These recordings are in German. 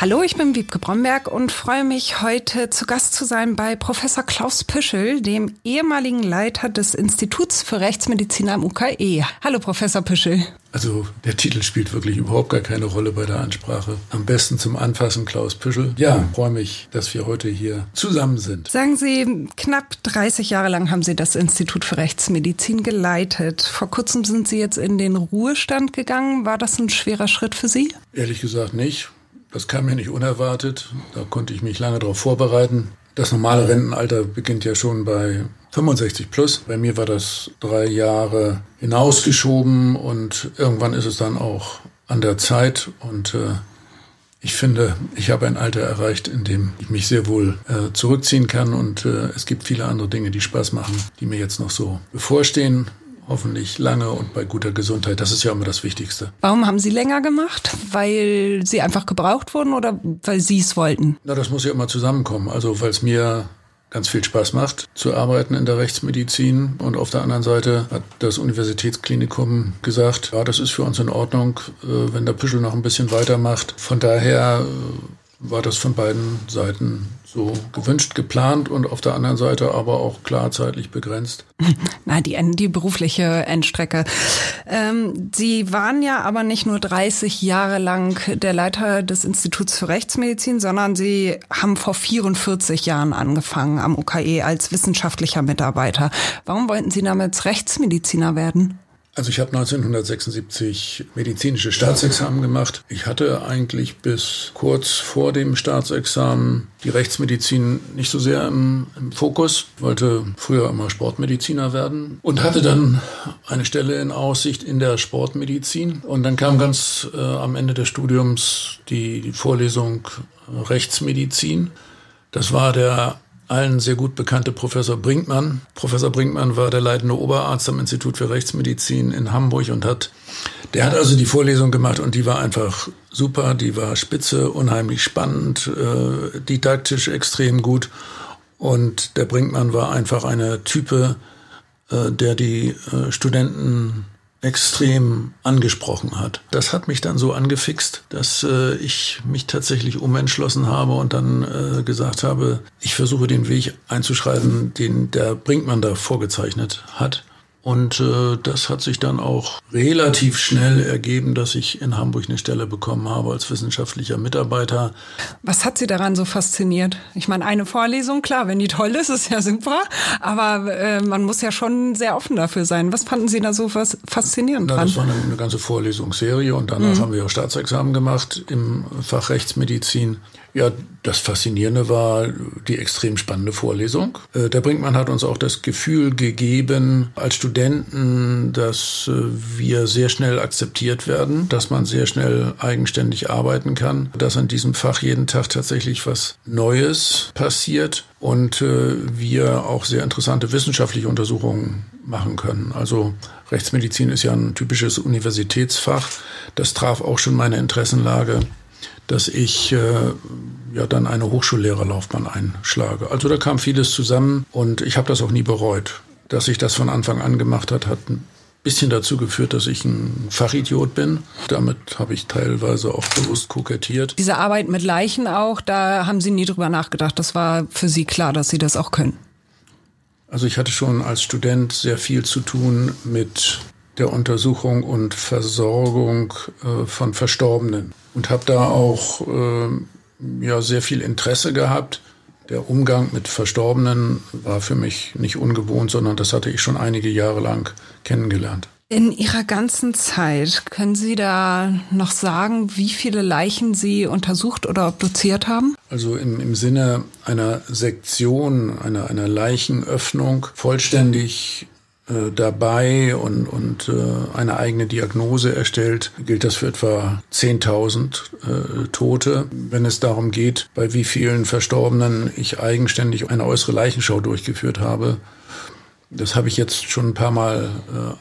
Hallo, ich bin Wiebke Bromberg und freue mich heute zu Gast zu sein bei Professor Klaus Püschel, dem ehemaligen Leiter des Instituts für Rechtsmedizin am UKE. Hallo, Professor Püschel. Also der Titel spielt wirklich überhaupt gar keine Rolle bei der Ansprache. Am besten zum Anfassen Klaus Püschel. Ja, freue mich, dass wir heute hier zusammen sind. Sagen Sie, knapp 30 Jahre lang haben Sie das Institut für Rechtsmedizin geleitet. Vor kurzem sind Sie jetzt in den Ruhestand gegangen. War das ein schwerer Schritt für Sie? Ehrlich gesagt nicht. Das kam mir nicht unerwartet. Da konnte ich mich lange darauf vorbereiten. Das normale Rentenalter beginnt ja schon bei 65 plus. Bei mir war das drei Jahre hinausgeschoben und irgendwann ist es dann auch an der Zeit und äh, ich finde, ich habe ein Alter erreicht, in dem ich mich sehr wohl äh, zurückziehen kann und äh, es gibt viele andere Dinge, die Spaß machen, die mir jetzt noch so bevorstehen hoffentlich lange und bei guter Gesundheit. Das ist ja immer das Wichtigste. Warum haben Sie länger gemacht? Weil Sie einfach gebraucht wurden oder weil Sie es wollten? Na, das muss ja immer zusammenkommen. Also weil es mir ganz viel Spaß macht, zu arbeiten in der Rechtsmedizin. Und auf der anderen Seite hat das Universitätsklinikum gesagt, ja, das ist für uns in Ordnung, äh, wenn der Püschel noch ein bisschen weitermacht. Von daher äh, war das von beiden Seiten so gewünscht, geplant und auf der anderen Seite aber auch klar zeitlich begrenzt. Na, die, die berufliche Endstrecke. Ähm, Sie waren ja aber nicht nur 30 Jahre lang der Leiter des Instituts für Rechtsmedizin, sondern Sie haben vor 44 Jahren angefangen am UKE als wissenschaftlicher Mitarbeiter. Warum wollten Sie damals Rechtsmediziner werden? Also ich habe 1976 medizinische Staatsexamen gemacht. Ich hatte eigentlich bis kurz vor dem Staatsexamen die Rechtsmedizin nicht so sehr im, im Fokus, wollte früher immer Sportmediziner werden und hatte dann eine Stelle in Aussicht in der Sportmedizin. Und dann kam ganz äh, am Ende des Studiums die, die Vorlesung Rechtsmedizin. Das war der allen sehr gut bekannte Professor Brinkmann. Professor Brinkmann war der leitende Oberarzt am Institut für Rechtsmedizin in Hamburg und hat, der hat also die Vorlesung gemacht und die war einfach super, die war spitze, unheimlich spannend, äh, didaktisch extrem gut. Und der Brinkmann war einfach eine Type, äh, der die äh, Studenten extrem angesprochen hat. Das hat mich dann so angefixt, dass äh, ich mich tatsächlich umentschlossen habe und dann äh, gesagt habe, ich versuche den Weg einzuschreiben, den der Brinkmann da vorgezeichnet hat. Und äh, das hat sich dann auch relativ schnell ergeben, dass ich in Hamburg eine Stelle bekommen habe als wissenschaftlicher Mitarbeiter. Was hat Sie daran so fasziniert? Ich meine, eine Vorlesung, klar, wenn die toll ist, ist ja super, aber äh, man muss ja schon sehr offen dafür sein. Was fanden Sie da so was faszinierend dran? Na, das war eine, eine, ganze Vorlesungsserie und danach mhm. haben wir auch Staatsexamen gemacht im Fach Rechtsmedizin. Ja, das Faszinierende war die extrem spannende Vorlesung. Äh, der Brinkmann hat uns auch das Gefühl gegeben, als Studenten, dass äh, wir sehr schnell akzeptiert werden, dass man sehr schnell eigenständig arbeiten kann, dass an diesem Fach jeden Tag tatsächlich was Neues passiert und äh, wir auch sehr interessante wissenschaftliche Untersuchungen machen können. Also Rechtsmedizin ist ja ein typisches Universitätsfach. Das traf auch schon meine Interessenlage dass ich äh, ja dann eine Hochschullehrerlaufbahn einschlage. Also da kam vieles zusammen und ich habe das auch nie bereut. Dass ich das von Anfang an gemacht hat, hat ein bisschen dazu geführt, dass ich ein Fachidiot bin. Damit habe ich teilweise auch bewusst kokettiert. Diese Arbeit mit Leichen auch, da haben Sie nie drüber nachgedacht. Das war für Sie klar, dass Sie das auch können. Also ich hatte schon als Student sehr viel zu tun mit der Untersuchung und Versorgung äh, von Verstorbenen und habe da auch äh, ja sehr viel Interesse gehabt. Der Umgang mit Verstorbenen war für mich nicht ungewohnt, sondern das hatte ich schon einige Jahre lang kennengelernt. In Ihrer ganzen Zeit, können Sie da noch sagen, wie viele Leichen Sie untersucht oder obduziert haben? Also im, im Sinne einer Sektion, einer, einer Leichenöffnung vollständig äh, dabei und, und äh, eine eigene Diagnose erstellt, gilt das für etwa 10.000 äh, Tote. Wenn es darum geht, bei wie vielen Verstorbenen ich eigenständig eine äußere Leichenschau durchgeführt habe, das habe ich jetzt schon ein paar Mal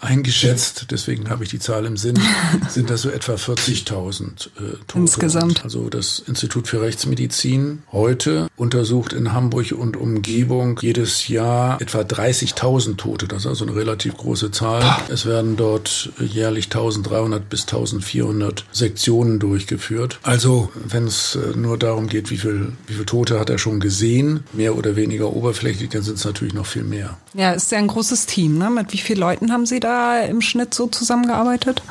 äh, eingeschätzt, deswegen habe ich die Zahl im Sinn, sind das so etwa 40.000 äh, Tote. Insgesamt. Also das Institut für Rechtsmedizin heute untersucht in Hamburg und Umgebung jedes Jahr etwa 30.000 Tote. Das ist also eine relativ große Zahl. Es werden dort jährlich 1300 bis 1400 Sektionen durchgeführt. Also wenn es äh, nur darum geht, wie viel, wie viel Tote hat er schon gesehen, mehr oder weniger oberflächlich, dann sind es natürlich noch viel mehr. Ja, ist ja ein großes Team. Ne? Mit wie vielen Leuten haben Sie da im Schnitt so zusammengearbeitet?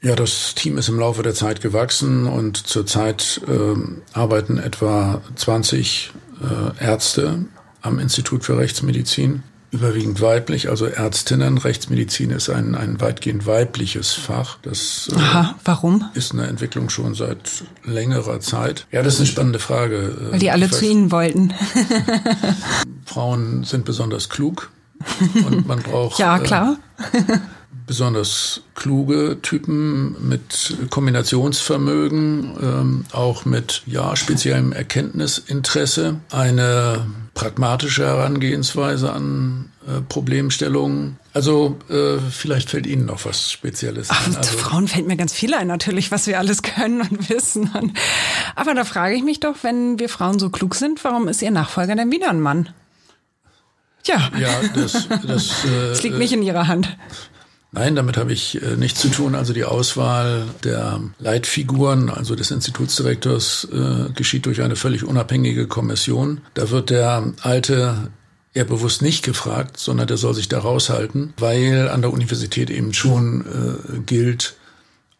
Ja, das Team ist im Laufe der Zeit gewachsen und zurzeit äh, arbeiten etwa 20 äh, Ärzte am Institut für Rechtsmedizin, überwiegend weiblich, also Ärztinnen. Rechtsmedizin ist ein, ein weitgehend weibliches Fach. Das äh, Aha, warum? ist eine Entwicklung schon seit längerer Zeit. Ja, das ist eine spannende Frage. Weil die alle zu Ihnen wollten. Frauen sind besonders klug und man braucht ja klar äh, besonders kluge Typen mit Kombinationsvermögen, ähm, auch mit ja speziellem Erkenntnisinteresse, eine pragmatische Herangehensweise an äh, Problemstellungen. Also äh, vielleicht fällt Ihnen noch was Spezielles Ach, ein. Also, Frauen fällt mir ganz viel ein, natürlich, was wir alles können und wissen. Und, aber da frage ich mich doch, wenn wir Frauen so klug sind, warum ist Ihr Nachfolger denn wieder ein Mann? Ja. Ja, das, das, äh, das liegt nicht in Ihrer Hand. Nein, damit habe ich äh, nichts zu tun. Also die Auswahl der Leitfiguren, also des Institutsdirektors, äh, geschieht durch eine völlig unabhängige Kommission. Da wird der alte eher bewusst nicht gefragt, sondern der soll sich da raushalten, weil an der Universität eben schon äh, gilt,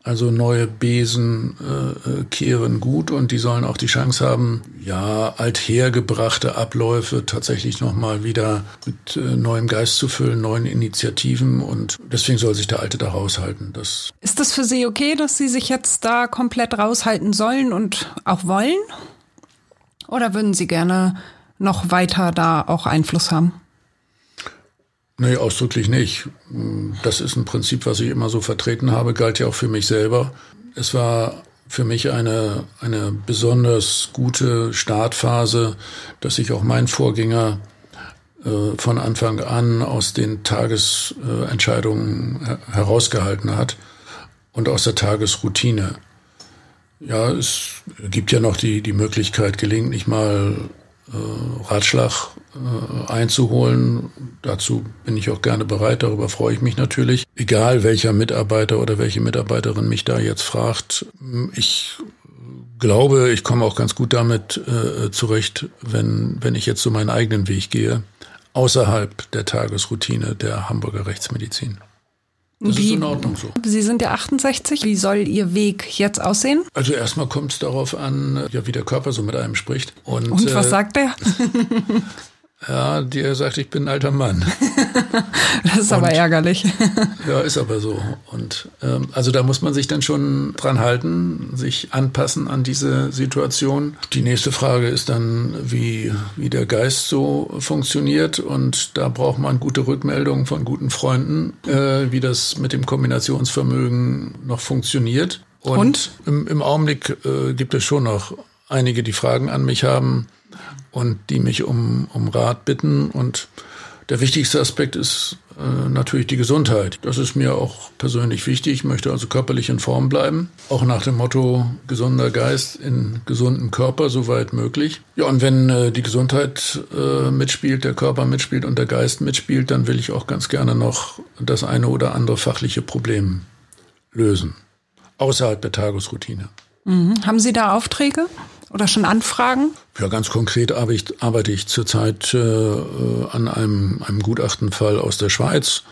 also neue Besen äh, äh, kehren gut und die sollen auch die Chance haben, ja, althergebrachte Abläufe tatsächlich nochmal wieder mit äh, neuem Geist zu füllen, neuen Initiativen und deswegen soll sich der Alte da raushalten. Das Ist das für Sie okay, dass Sie sich jetzt da komplett raushalten sollen und auch wollen? Oder würden Sie gerne noch weiter da auch Einfluss haben? Nee, ausdrücklich nicht. Das ist ein Prinzip, was ich immer so vertreten habe, galt ja auch für mich selber. Es war für mich eine, eine besonders gute Startphase, dass sich auch mein Vorgänger äh, von Anfang an aus den Tagesentscheidungen äh, herausgehalten hat und aus der Tagesroutine. Ja, es gibt ja noch die, die Möglichkeit, gelegentlich mal äh, Ratschlag einzuholen. Dazu bin ich auch gerne bereit, darüber freue ich mich natürlich. Egal welcher Mitarbeiter oder welche Mitarbeiterin mich da jetzt fragt, ich glaube, ich komme auch ganz gut damit äh, zurecht, wenn, wenn ich jetzt so meinen eigenen Weg gehe, außerhalb der Tagesroutine der Hamburger Rechtsmedizin. Das wie, ist in Ordnung so. Sie sind ja 68. Wie soll Ihr Weg jetzt aussehen? Also erstmal kommt es darauf an, ja, wie der Körper so mit einem spricht. Und, Und was äh, sagt er? Ja, der sagt, ich bin ein alter Mann. das ist und, aber ärgerlich. ja, ist aber so. Und ähm, also da muss man sich dann schon dran halten, sich anpassen an diese Situation. Die nächste Frage ist dann, wie, wie der Geist so funktioniert. Und da braucht man gute Rückmeldungen von guten Freunden, äh, wie das mit dem Kombinationsvermögen noch funktioniert. Und, und? Im, im Augenblick äh, gibt es schon noch einige, die Fragen an mich haben und die mich um, um Rat bitten. Und der wichtigste Aspekt ist äh, natürlich die Gesundheit. Das ist mir auch persönlich wichtig. Ich möchte also körperlich in Form bleiben. Auch nach dem Motto gesunder Geist in gesundem Körper, soweit möglich. Ja, und wenn äh, die Gesundheit äh, mitspielt, der Körper mitspielt und der Geist mitspielt, dann will ich auch ganz gerne noch das eine oder andere fachliche Problem lösen. Außerhalb der Tagesroutine. Mhm. Haben Sie da Aufträge? Oder schon Anfragen? Ja, ganz konkret arbeite ich, zurzeit äh, an einem, einem Gutachtenfall aus der Schweiz.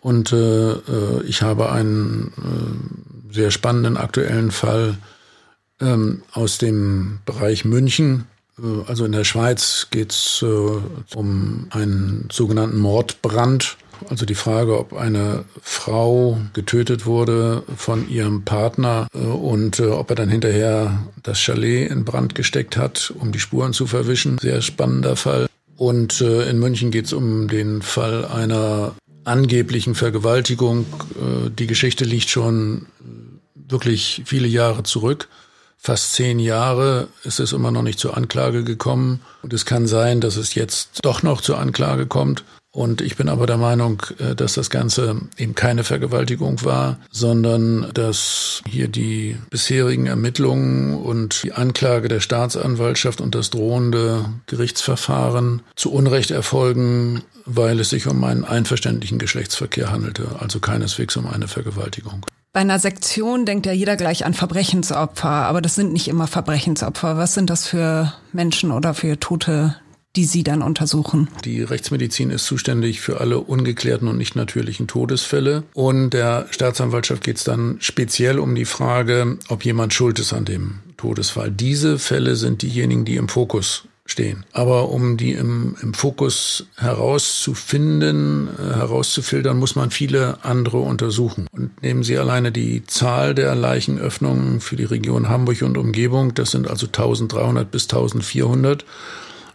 Und äh, äh ich habe einen äh, sehr spannenden aktuellen Fall ähm, aus dem Bereich München. Äh, also in der Schweiz geht es äh, um einen sogenannten Mordbrand also die Frage, ob eine Frau getötet wurde von ihrem Partner äh, und äh, ob er dann hinterher das Chalet in Brand gesteckt hat, um die Spuren zu verwischen. Sehr spannender Fall. Und äh, in München geht es um den Fall einer angeblichen Vergewaltigung. Die Geschichte liegt schon wirklich viele Jahre zurück. Fast zehn Jahre ist es immer noch nicht zur Anklage gekommen. Und es kann sein, dass es jetzt doch noch zur Anklage kommt. Und ich bin aber der Meinung, äh, dass das Ganze eben keine Vergewaltigung war, sondern dass hier die bisherigen Ermittlungen und die Anklage der Staatsanwaltschaft und das drohende Gerichtsverfahren zu Unrecht erfolgen, weil es sich um einen einverständlichen Geschlechtsverkehr handelte, also keineswegs um eine Vergewaltigung. Bei einer Sektion denkt ja jeder gleich an Verbrechensopfer, aber das sind nicht immer Verbrechensopfer. Was sind das für Menschen oder für Tote, die Sie dann untersuchen? Die Rechtsmedizin ist zuständig für alle ungeklärten und nicht natürlichen Todesfälle. Und der Staatsanwaltschaft geht es dann speziell um die Frage, ob jemand schuld ist an dem Todesfall. Diese Fälle sind diejenigen, die im Fokus stehen. Aber um die im, im Fokus herauszufinden, äh, herauszufiltern, muss man viele andere untersuchen. Und nehmen Sie alleine die Zahl der Leichenöffnungen für die Region Hamburg und Umgebung, das sind also 1300 bis 1400.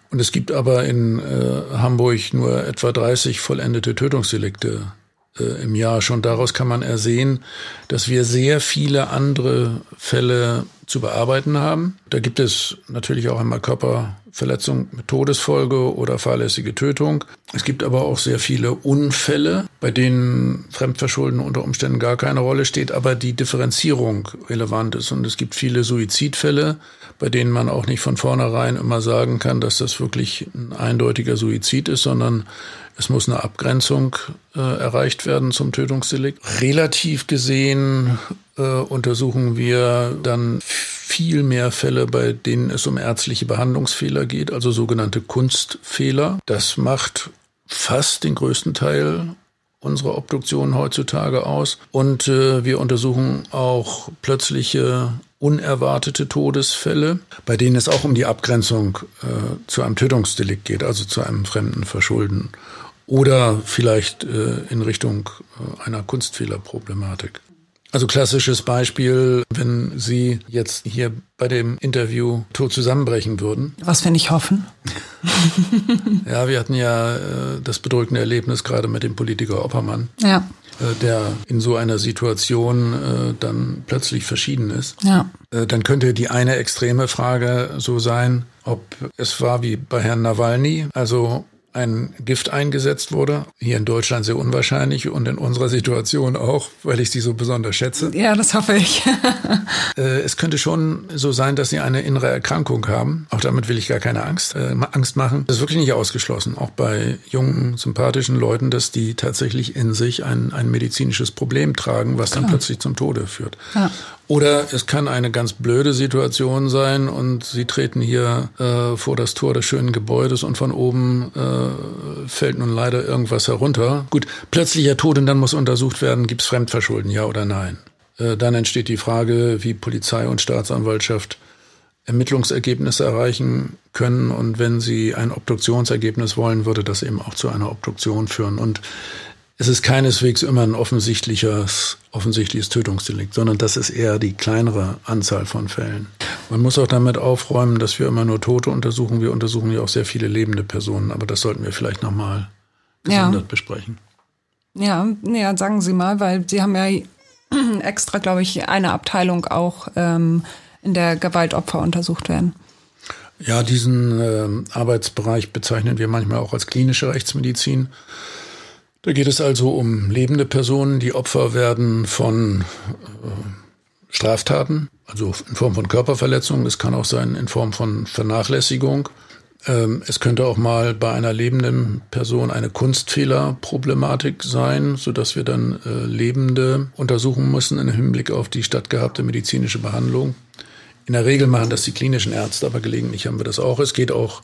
Und es gibt aber in äh, Hamburg nur etwa 30 vollendete Tötungsdelikte äh, im Jahr. Schon daraus kann man ersehen, dass wir sehr viele andere Fälle zu bearbeiten haben. Da gibt es natürlich auch einmal Körperverletzung mit Todesfolge oder fahrlässige Tötung. Es gibt aber auch sehr viele Unfälle, bei denen Fremdverschulden unter Umständen gar keine Rolle steht, aber die Differenzierung relevant ist. Und es gibt viele Suizidfälle, bei denen man auch nicht von vornherein immer sagen kann, dass das wirklich ein eindeutiger Suizid ist, sondern es muss eine Abgrenzung äh, erreicht werden zum Tötungsdelikt. Relativ gesehen äh, untersuchen wir dann viel mehr Fälle, bei denen es um ärztliche Behandlungsfehler geht, also sogenannte Kunstfehler. Das macht fast den größten Teil unserer Obduktion heutzutage aus. Und äh, wir untersuchen auch plötzliche unerwartete Todesfälle, bei denen es auch um die Abgrenzung äh, zu einem Tötungsdelikt geht, also zu einem fremden Verschulden oder vielleicht äh, in Richtung äh, einer Kunstfehlerproblematik. Also klassisches Beispiel, wenn Sie jetzt hier bei dem Interview tot zusammenbrechen würden. Was wir nicht hoffen. ja, wir hatten ja äh, das bedrückende Erlebnis gerade mit dem Politiker Oppermann. Ja. Äh, der in so einer Situation äh, dann plötzlich verschieden ist. Ja. Äh, dann könnte die eine extreme Frage so sein, ob es war wie bei Herrn Nawalny, also ein Gift eingesetzt wurde. Hier in Deutschland sehr unwahrscheinlich und in unserer Situation auch, weil ich sie so besonders schätze. Ja, das hoffe ich. Äh, es könnte schon so sein, dass sie eine innere Erkrankung haben. Auch damit will ich gar keine Angst, äh, Angst machen. Das ist wirklich nicht ausgeschlossen. Auch bei jungen, sympathischen Leuten, dass die tatsächlich in sich ein, ein medizinisches Problem tragen, was Klar. dann plötzlich zum Tode führt. Ja. Oder es kann eine ganz blöde Situation sein und sie treten hier äh, vor das Tor des schönen Gebäudes und von oben äh, fällt nun leider irgendwas herunter. Gut, plötzlicher Tod und dann muss untersucht werden, gibt es Fremdverschulden, ja oder nein. Äh, dann entsteht die Frage, wie Polizei und Staatsanwaltschaft Ermittlungsergebnisse erreichen können und wenn sie ein Obduktionsergebnis wollen, würde das eben auch zu einer Obduktion führen. Und es ist keineswegs immer ein offensichtliches, offensichtliches Tötungsdelikt, sondern das ist eher die kleinere Anzahl von Fällen. Man muss auch damit aufräumen, dass wir immer nur Tote untersuchen. Wir untersuchen ja auch sehr viele lebende Personen, aber das sollten wir vielleicht nochmal gesondert ja. besprechen. Ja, ja, sagen Sie mal, weil Sie haben ja extra, glaube ich, eine Abteilung auch, ähm, in der Gewaltopfer untersucht werden. Ja, diesen äh, Arbeitsbereich bezeichnen wir manchmal auch als klinische Rechtsmedizin. Da geht es also um lebende Personen, die Opfer werden von äh, Straftaten, also in Form von Körperverletzungen. Es kann auch sein in Form von Vernachlässigung. Ähm, es könnte auch mal bei einer lebenden Person eine Kunstfehlerproblematik sein, so dass wir dann äh, Lebende untersuchen müssen im Hinblick auf die stattgehabte medizinische Behandlung. In der Regel machen das die klinischen Ärzte, aber gelegentlich haben wir das auch. Es geht auch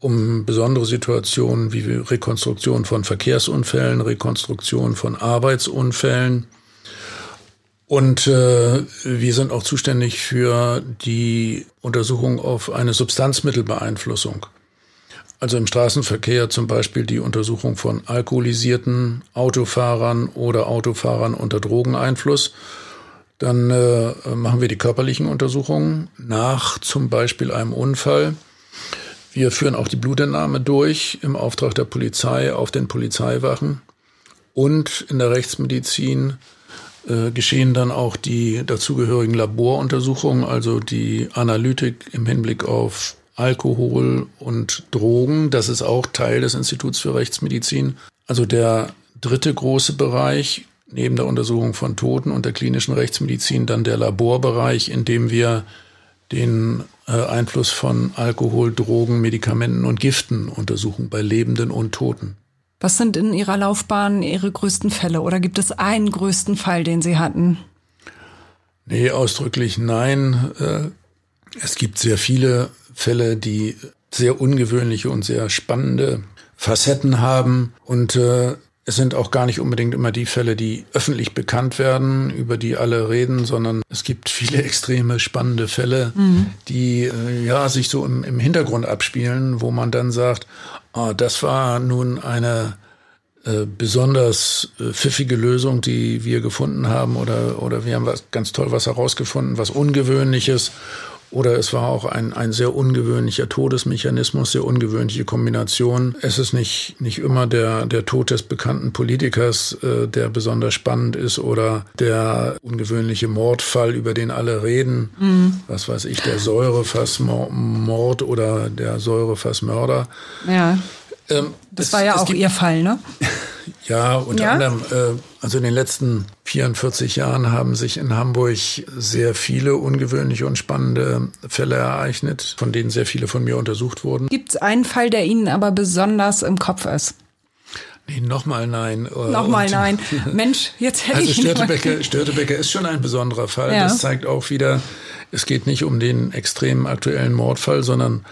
um besondere Situationen wie Rekonstruktion von Verkehrsunfällen, Rekonstruktion von Arbeitsunfällen. Und äh, wir sind auch zuständig für die Untersuchung auf eine Substanzmittelbeeinflussung. Also im Straßenverkehr zum Beispiel die Untersuchung von alkoholisierten Autofahrern oder Autofahrern unter Drogeneinfluss. Dann äh, machen wir die körperlichen Untersuchungen nach zum Beispiel einem Unfall. Wir führen auch die Blutentnahme durch im Auftrag der Polizei auf den Polizeiwachen. Und in der Rechtsmedizin äh, geschehen dann auch die dazugehörigen Laboruntersuchungen, also die Analytik im Hinblick auf Alkohol und Drogen. Das ist auch Teil des Instituts für Rechtsmedizin. Also der dritte große Bereich neben der Untersuchung von Toten und der klinischen Rechtsmedizin dann der Laborbereich, in dem wir den Einfluss von Alkohol, Drogen, Medikamenten und Giften untersuchen bei Lebenden und Toten. Was sind in Ihrer Laufbahn Ihre größten Fälle oder gibt es einen größten Fall, den Sie hatten? Nee, ausdrücklich nein. Äh, es gibt sehr viele Fälle, die sehr ungewöhnliche und sehr spannende Facetten haben. Und äh, es sind auch gar nicht unbedingt immer die Fälle, die öffentlich bekannt werden, über die alle reden, sondern es gibt viele extreme spannende Fälle, mhm. die äh, ja sich so im, im, Hintergrund abspielen, wo man dann sagt, oh, das war nun eine äh, besonders äh, pfiffige Lösung, die wir gefunden haben, oder oder wir haben was ganz toll was herausgefunden, was ungewöhnliches oder es war auch ein, ein sehr ungewöhnlicher Todesmechanismus, sehr ungewöhnliche Kombination. Es ist nicht, nicht immer der, der Tod des bekannten Politikers, äh, der besonders spannend ist oder der ungewöhnliche Mordfall, über den alle reden. Mhm. Was weiß ich, der Säurefassmord oder der Säurefassmörder. Ja. Ähm, das es, war ja auch Ihr Fall, ne? Ja, unter ja? anderem, äh, also in den letzten 44 Jahren haben sich in Hamburg sehr viele ungewöhnliche und spannende Fälle ereignet, von denen sehr viele von mir untersucht wurden. Gibt es einen Fall, der Ihnen aber besonders im Kopf ist? Nee, nochmal nein. Nochmal nein. Mensch, jetzt hätte also ich Störtebecker, Störtebecker ist schon ein besonderer Fall. Ja. Das zeigt auch wieder, es geht nicht um den extremen aktuellen Mordfall, sondern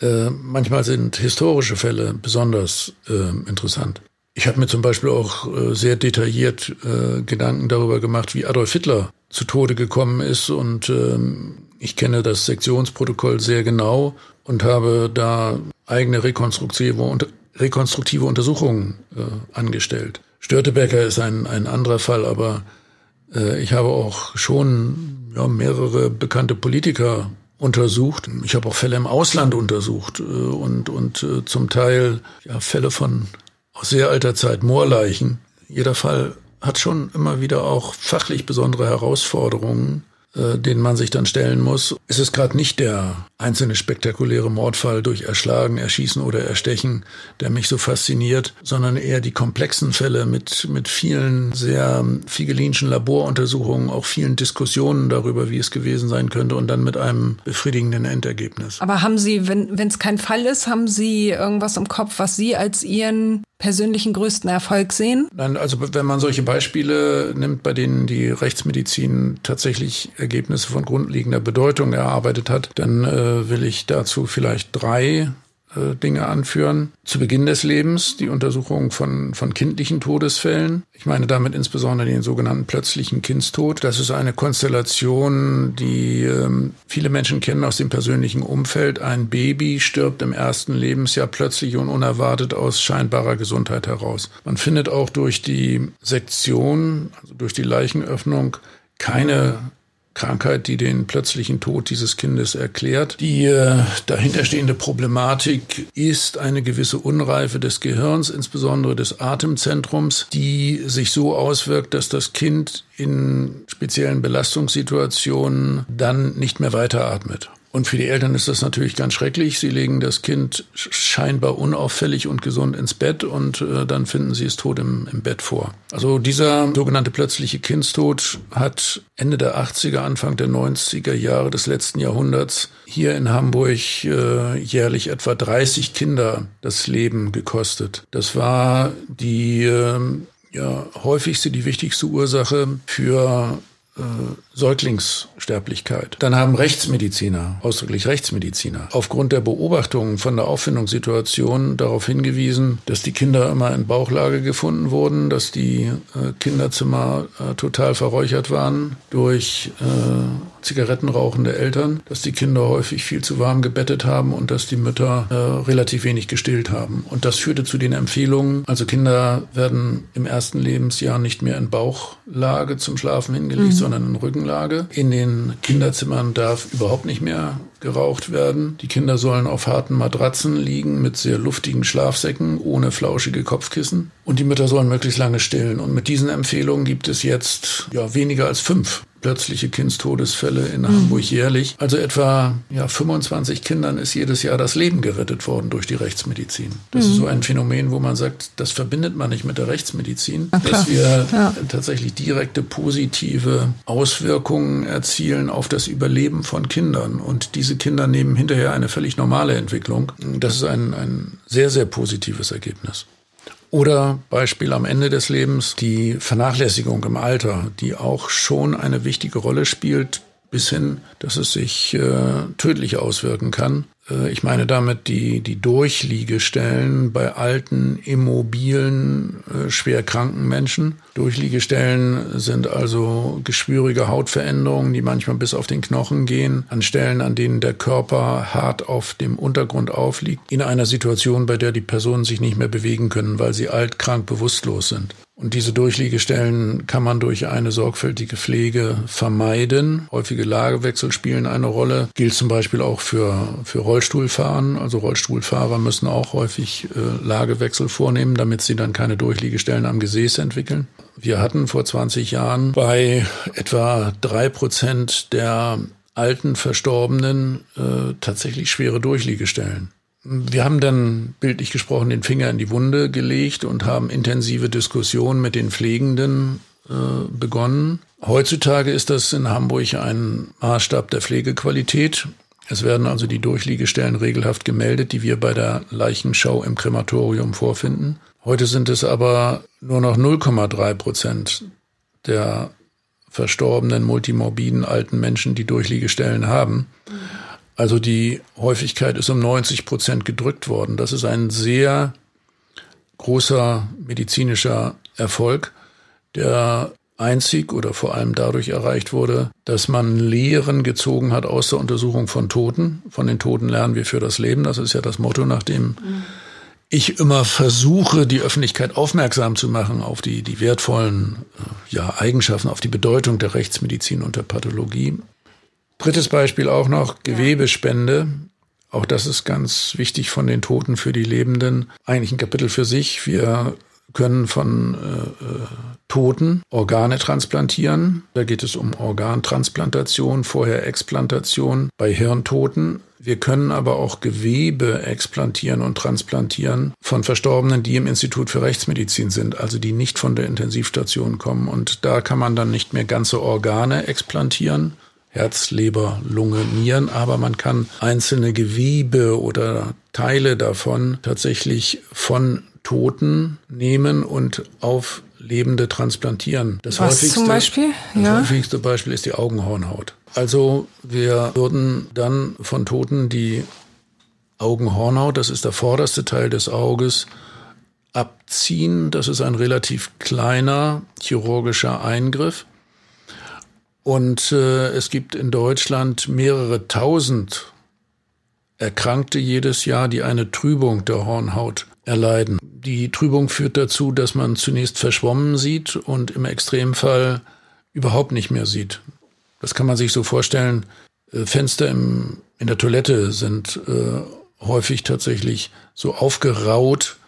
äh, manchmal sind historische Fälle besonders äh, interessant. Ich habe mir zum Beispiel auch äh, sehr detailliert äh, Gedanken darüber gemacht, wie Adolf Hitler zu Tode gekommen ist. Und ähm, ich kenne das Sektionsprotokoll sehr genau und habe da eigene rekonstruktive, rekonstruktive Untersuchungen äh, angestellt. Störtebecker ist ein, ein anderer Fall, aber ich habe auch schon ja, mehrere bekannte Politiker untersucht. Ich habe auch Fälle im Ausland untersucht äh, und, und äh, zum Teil ja, Fälle von aus sehr alter Zeit Moorleichen. Jeder Fall hat schon immer wieder auch fachlich besondere Herausforderungen äh, denen man sich dann stellen muss. Es ist gerade nicht der einzelne spektakuläre Mordfall durch Erschlagen, Erschießen oder Erstechen, der mich so fasziniert, sondern eher die komplexen Fälle mit, mit vielen sehr figelinschen Laboruntersuchungen, auch vielen Diskussionen darüber, wie es gewesen sein könnte und dann mit einem befriedigenden Endergebnis. Aber haben Sie, wenn es kein Fall ist, haben Sie irgendwas im Kopf, was Sie als Ihren persönlichen größten Erfolg sehen? Nein, also wenn man solche Beispiele nimmt, bei denen die Rechtsmedizin tatsächlich Ergebnisse von grundlegender Bedeutung erarbeitet hat, dann äh, will ich dazu vielleicht drei äh, Dinge anführen. Zu Beginn des Lebens die Untersuchung von, von kindlichen Todesfällen. Ich meine damit insbesondere den sogenannten plötzlichen Kindstod. Das ist eine Konstellation, die ähm, viele Menschen kennen aus dem persönlichen Umfeld. Ein Baby stirbt im ersten Lebensjahr plötzlich und unerwartet aus scheinbarer Gesundheit heraus. Man findet auch durch die Sektion, also durch die Leichenöffnung, keine Krankheit, die den plötzlichen Tod dieses Kindes erklärt. Die äh, dahinterstehende Problematik ist eine gewisse Unreife des Gehirns, insbesondere des Atemzentrums, die sich so auswirkt, dass das Kind in speziellen Belastungssituationen dann nicht mehr weiteratmet. Und für die Eltern ist das natürlich ganz schrecklich. Sie legen das Kind scheinbar unauffällig und gesund ins Bett und äh, dann finden sie es tot im, im Bett vor. Also dieser sogenannte plötzliche Kindstod hat Ende der 80er, Anfang der 90er Jahre des letzten Jahrhunderts hier in Hamburg äh, jährlich etwa 30 Kinder das Leben gekostet. Das war die äh, ja, häufigste, die wichtigste Ursache für äh, Säuglingssterblichkeit. Dann haben Rechtsmediziner, ausdrücklich Rechtsmediziner, aufgrund der Beobachtungen von der Auffindungssituation darauf hingewiesen, dass die Kinder immer in Bauchlage gefunden wurden, dass die äh, Kinderzimmer äh, total verräuchert waren durch äh, zigarettenrauchende Eltern, dass die Kinder häufig viel zu warm gebettet haben und dass die Mütter äh, relativ wenig gestillt haben. Und das führte zu den Empfehlungen, also Kinder werden im ersten Lebensjahr nicht mehr in Bauchlage zum Schlafen hingelegt, mhm sondern in Rückenlage. In den Kinderzimmern darf überhaupt nicht mehr geraucht werden. Die Kinder sollen auf harten Matratzen liegen mit sehr luftigen Schlafsäcken ohne flauschige Kopfkissen. Und die Mütter sollen möglichst lange stillen. Und mit diesen Empfehlungen gibt es jetzt ja weniger als fünf plötzliche Kindstodesfälle in mhm. Hamburg jährlich. Also etwa ja, 25 Kindern ist jedes Jahr das Leben gerettet worden durch die Rechtsmedizin. Das mhm. ist so ein Phänomen, wo man sagt, das verbindet man nicht mit der Rechtsmedizin, dass wir ja. tatsächlich direkte positive Auswirkungen erzielen auf das Überleben von Kindern. Und diese Kinder nehmen hinterher eine völlig normale Entwicklung. Das ist ein, ein sehr, sehr positives Ergebnis. Oder Beispiel am Ende des Lebens, die Vernachlässigung im Alter, die auch schon eine wichtige Rolle spielt, bis hin, dass es sich äh, tödlich auswirken kann. Äh, ich meine damit die, die Durchliegestellen bei alten, immobilen, äh, schwer kranken Menschen. Durchliegestellen sind also geschwürige Hautveränderungen, die manchmal bis auf den Knochen gehen, an Stellen, an denen der Körper hart auf dem Untergrund aufliegt, in einer Situation, bei der die Personen sich nicht mehr bewegen können, weil sie alt, krank, bewusstlos sind. Und diese Durchliegestellen kann man durch eine sorgfältige Pflege vermeiden. Häufige Lagewechsel spielen eine Rolle. Gilt zum Beispiel auch für, für Rollstuhlfahren. Also Rollstuhlfahrer müssen auch häufig äh, Lagewechsel vornehmen, damit sie dann keine Durchliegestellen am Gesäß entwickeln. Wir hatten vor 20 Jahren bei etwa drei Prozent der alten Verstorbenen äh, tatsächlich schwere Durchliegestellen. Wir haben dann bildlich gesprochen den Finger in die Wunde gelegt und haben intensive Diskussionen mit den Pflegenden äh, begonnen. Heutzutage ist das in Hamburg ein Maßstab der Pflegequalität. Es werden also die Durchliegestellen regelhaft gemeldet, die wir bei der Leichenschau im Krematorium vorfinden. Heute sind es aber nur noch 0,3 Prozent der verstorbenen multimorbiden alten Menschen, die Durchliegestellen haben. Also die Häufigkeit ist um 90 Prozent gedrückt worden. Das ist ein sehr großer medizinischer Erfolg, der einzig oder vor allem dadurch erreicht wurde, dass man Lehren gezogen hat aus der Untersuchung von Toten. Von den Toten lernen wir für das Leben. Das ist ja das Motto, nach dem ich immer versuche, die Öffentlichkeit aufmerksam zu machen auf die, die wertvollen äh, ja, Eigenschaften, auf die Bedeutung der Rechtsmedizin und der Pathologie. Drittes Beispiel auch noch Gewebespende. Auch das ist ganz wichtig von den Toten für die Lebenden. Eigentlich ein Kapitel für sich. Wir können von äh, äh, Toten Organe transplantieren. Da geht es um Organtransplantation, vorher Explantation bei Hirntoten. Wir können aber auch Gewebe explantieren und transplantieren von Verstorbenen, die im Institut für Rechtsmedizin sind, also die nicht von der Intensivstation kommen. Und da kann man dann nicht mehr ganze Organe explantieren, Herz, Leber, Lunge, Nieren, aber man kann einzelne Gewebe oder Teile davon tatsächlich von Toten nehmen und auf Lebende transplantieren. Das Was häufigste, zum Beispiel? Das ja. häufigste Beispiel ist die Augenhornhaut. Also wir würden dann von Toten die Augenhornhaut, das ist der vorderste Teil des Auges, abziehen. Das ist ein relativ kleiner chirurgischer Eingriff. Und äh, es gibt in Deutschland mehrere tausend Erkrankte jedes Jahr, die eine Trübung der Hornhaut erleiden. Die Trübung führt dazu, dass man zunächst verschwommen sieht und im Extremfall überhaupt nicht mehr sieht. Das kann man sich so vorstellen. Äh, Fenster im, in der Toilette sind äh, häufig tatsächlich so aufgeraut,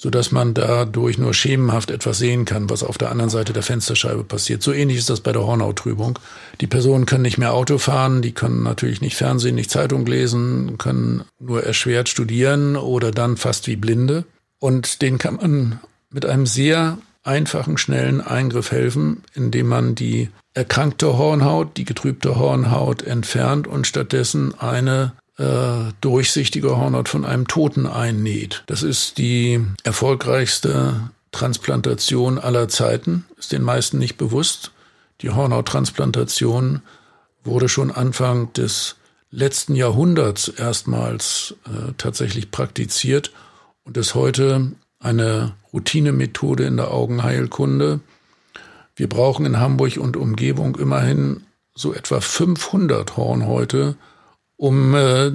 so dass man dadurch nur schemenhaft etwas sehen kann, was auf der anderen Seite der Fensterscheibe passiert. So ähnlich ist das bei der Hornhauttrübung. Die Personen können nicht mehr Auto fahren, die können natürlich nicht Fernsehen, nicht Zeitung lesen, können nur erschwert studieren oder dann fast wie Blinde. Und denen kann man mit einem sehr einfachen, schnellen Eingriff helfen, indem man die erkrankte Hornhaut, die getrübte Hornhaut entfernt und stattdessen eine äh, durchsichtige Hornhaut von einem Toten einnäht. Das ist die erfolgreichste Transplantation aller Zeiten, ist den meisten nicht bewusst. Die Hornhauttransplantation wurde schon Anfang des letzten Jahrhunderts erstmals äh, tatsächlich praktiziert und ist heute eine Routinemethode in der Augenheilkunde. Wir brauchen in Hamburg und Umgebung immerhin so etwa 500 Hornhäute, um äh,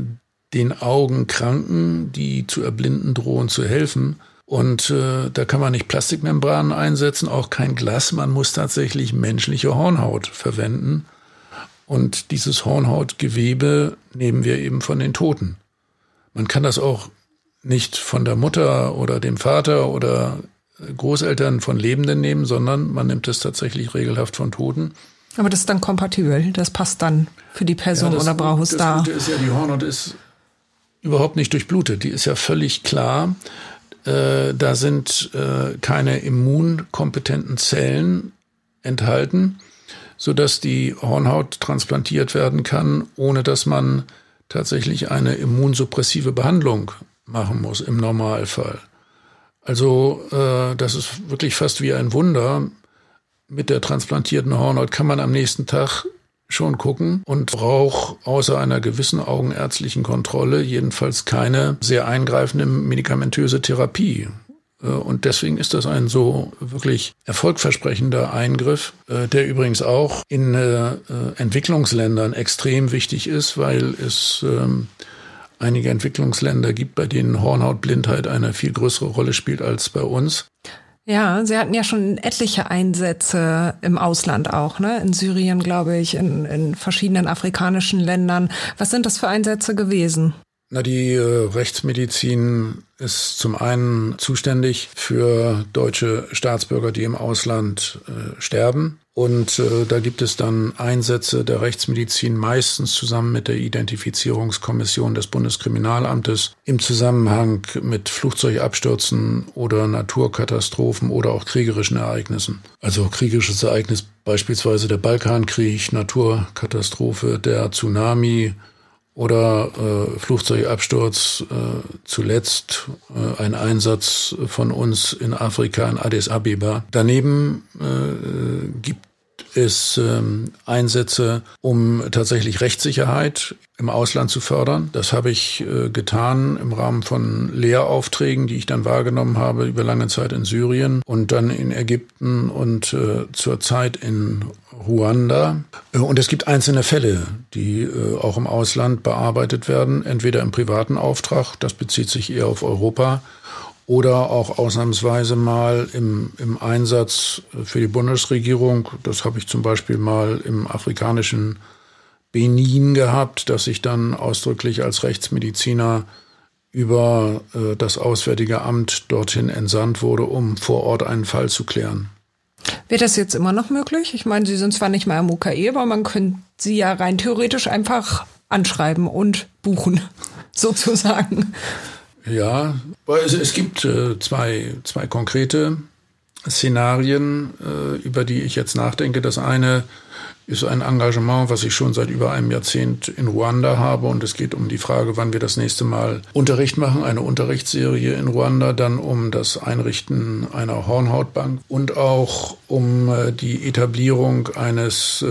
den Augenkranken, die zu erblinden drohen, zu helfen. Und äh, da kann man nicht Plastikmembranen einsetzen, auch kein Glas. Man muss tatsächlich menschliche Hornhaut verwenden. Und dieses Hornhautgewebe nehmen wir eben von den Toten. Man kann das auch nicht von der Mutter oder dem Vater oder Großeltern von Lebenden nehmen, sondern man nimmt es tatsächlich regelhaft von Toten. Aber das ist dann kompatibel, das passt dann für die Person ja, oder braucht es da? Das Gute ist ja, die Hornhaut ist überhaupt nicht durchblutet. Die ist ja völlig klar. Äh, da sind äh, keine immunkompetenten Zellen enthalten, sodass die Hornhaut transplantiert werden kann, ohne dass man tatsächlich eine immunsuppressive Behandlung machen muss im Normalfall. Also äh, das ist wirklich fast wie ein Wunder. Mit der transplantierten Hornhaut kann man am nächsten Tag schon gucken und braucht außer einer gewissen augenärztlichen Kontrolle jedenfalls keine sehr eingreifende medikamentöse Therapie. Äh, und deswegen ist das ein so wirklich erfolgversprechender Eingriff, äh, der übrigens auch in äh, Entwicklungsländern extrem wichtig ist, weil es ähm, einige Entwicklungsländer gibt, bei denen Hornhautblindheit eine viel größere Rolle spielt als bei uns. Ja, Sie hatten ja schon etliche Einsätze im Ausland auch, ne? In Syrien, glaube ich, in, in verschiedenen afrikanischen Ländern. Was sind das für Einsätze gewesen? Na, die äh, Rechtsmedizin ist zum einen zuständig für deutsche Staatsbürger, die im Ausland äh, sterben. Und äh, da gibt es dann Einsätze der Rechtsmedizin meistens zusammen mit der Identifizierungskommission des Bundeskriminalamtes im Zusammenhang mit Flugzeugabstürzen oder Naturkatastrophen oder auch kriegerischen Ereignissen. Also kriegerisches Ereignis beispielsweise der Balkankrieg, Naturkatastrophe, der Tsunami, oder äh, Flugzeugabsturz, äh, zuletzt äh, ein Einsatz von uns in Afrika in Addis Abeba. Daneben äh, gibt es ähm, Einsätze, um tatsächlich Rechtssicherheit im Ausland zu fördern. Das habe ich äh, getan im Rahmen von Lehraufträgen, die ich dann wahrgenommen habe über lange Zeit in Syrien und dann in Ägypten und äh, zur Zeit in Ruanda. Äh, und es gibt einzelne Fälle, die äh, auch im Ausland bearbeitet werden, entweder im privaten Auftrag, das bezieht sich eher auf Europa, oder auch ausnahmsweise mal im, im Einsatz für die Bundesregierung. Das habe ich zum Beispiel mal im afrikanischen Benin gehabt, dass ich dann ausdrücklich als Rechtsmediziner über äh, das Auswärtige Amt dorthin entsandt wurde, um vor Ort einen Fall zu klären. Wird das jetzt immer noch möglich? Ich meine, Sie sind zwar nicht mehr am UKE, aber man könnte Sie ja rein theoretisch einfach anschreiben und buchen, sozusagen. Ja, es, es gibt äh, zwei, zwei konkrete Szenarien, äh, über die ich jetzt nachdenke. Das eine ist ein Engagement, was ich schon seit über einem Jahrzehnt in Ruanda habe. Und es geht um die Frage, wann wir das nächste Mal Unterricht machen, eine Unterrichtsserie in Ruanda, dann um das Einrichten einer Hornhautbank und auch um äh, die Etablierung eines äh,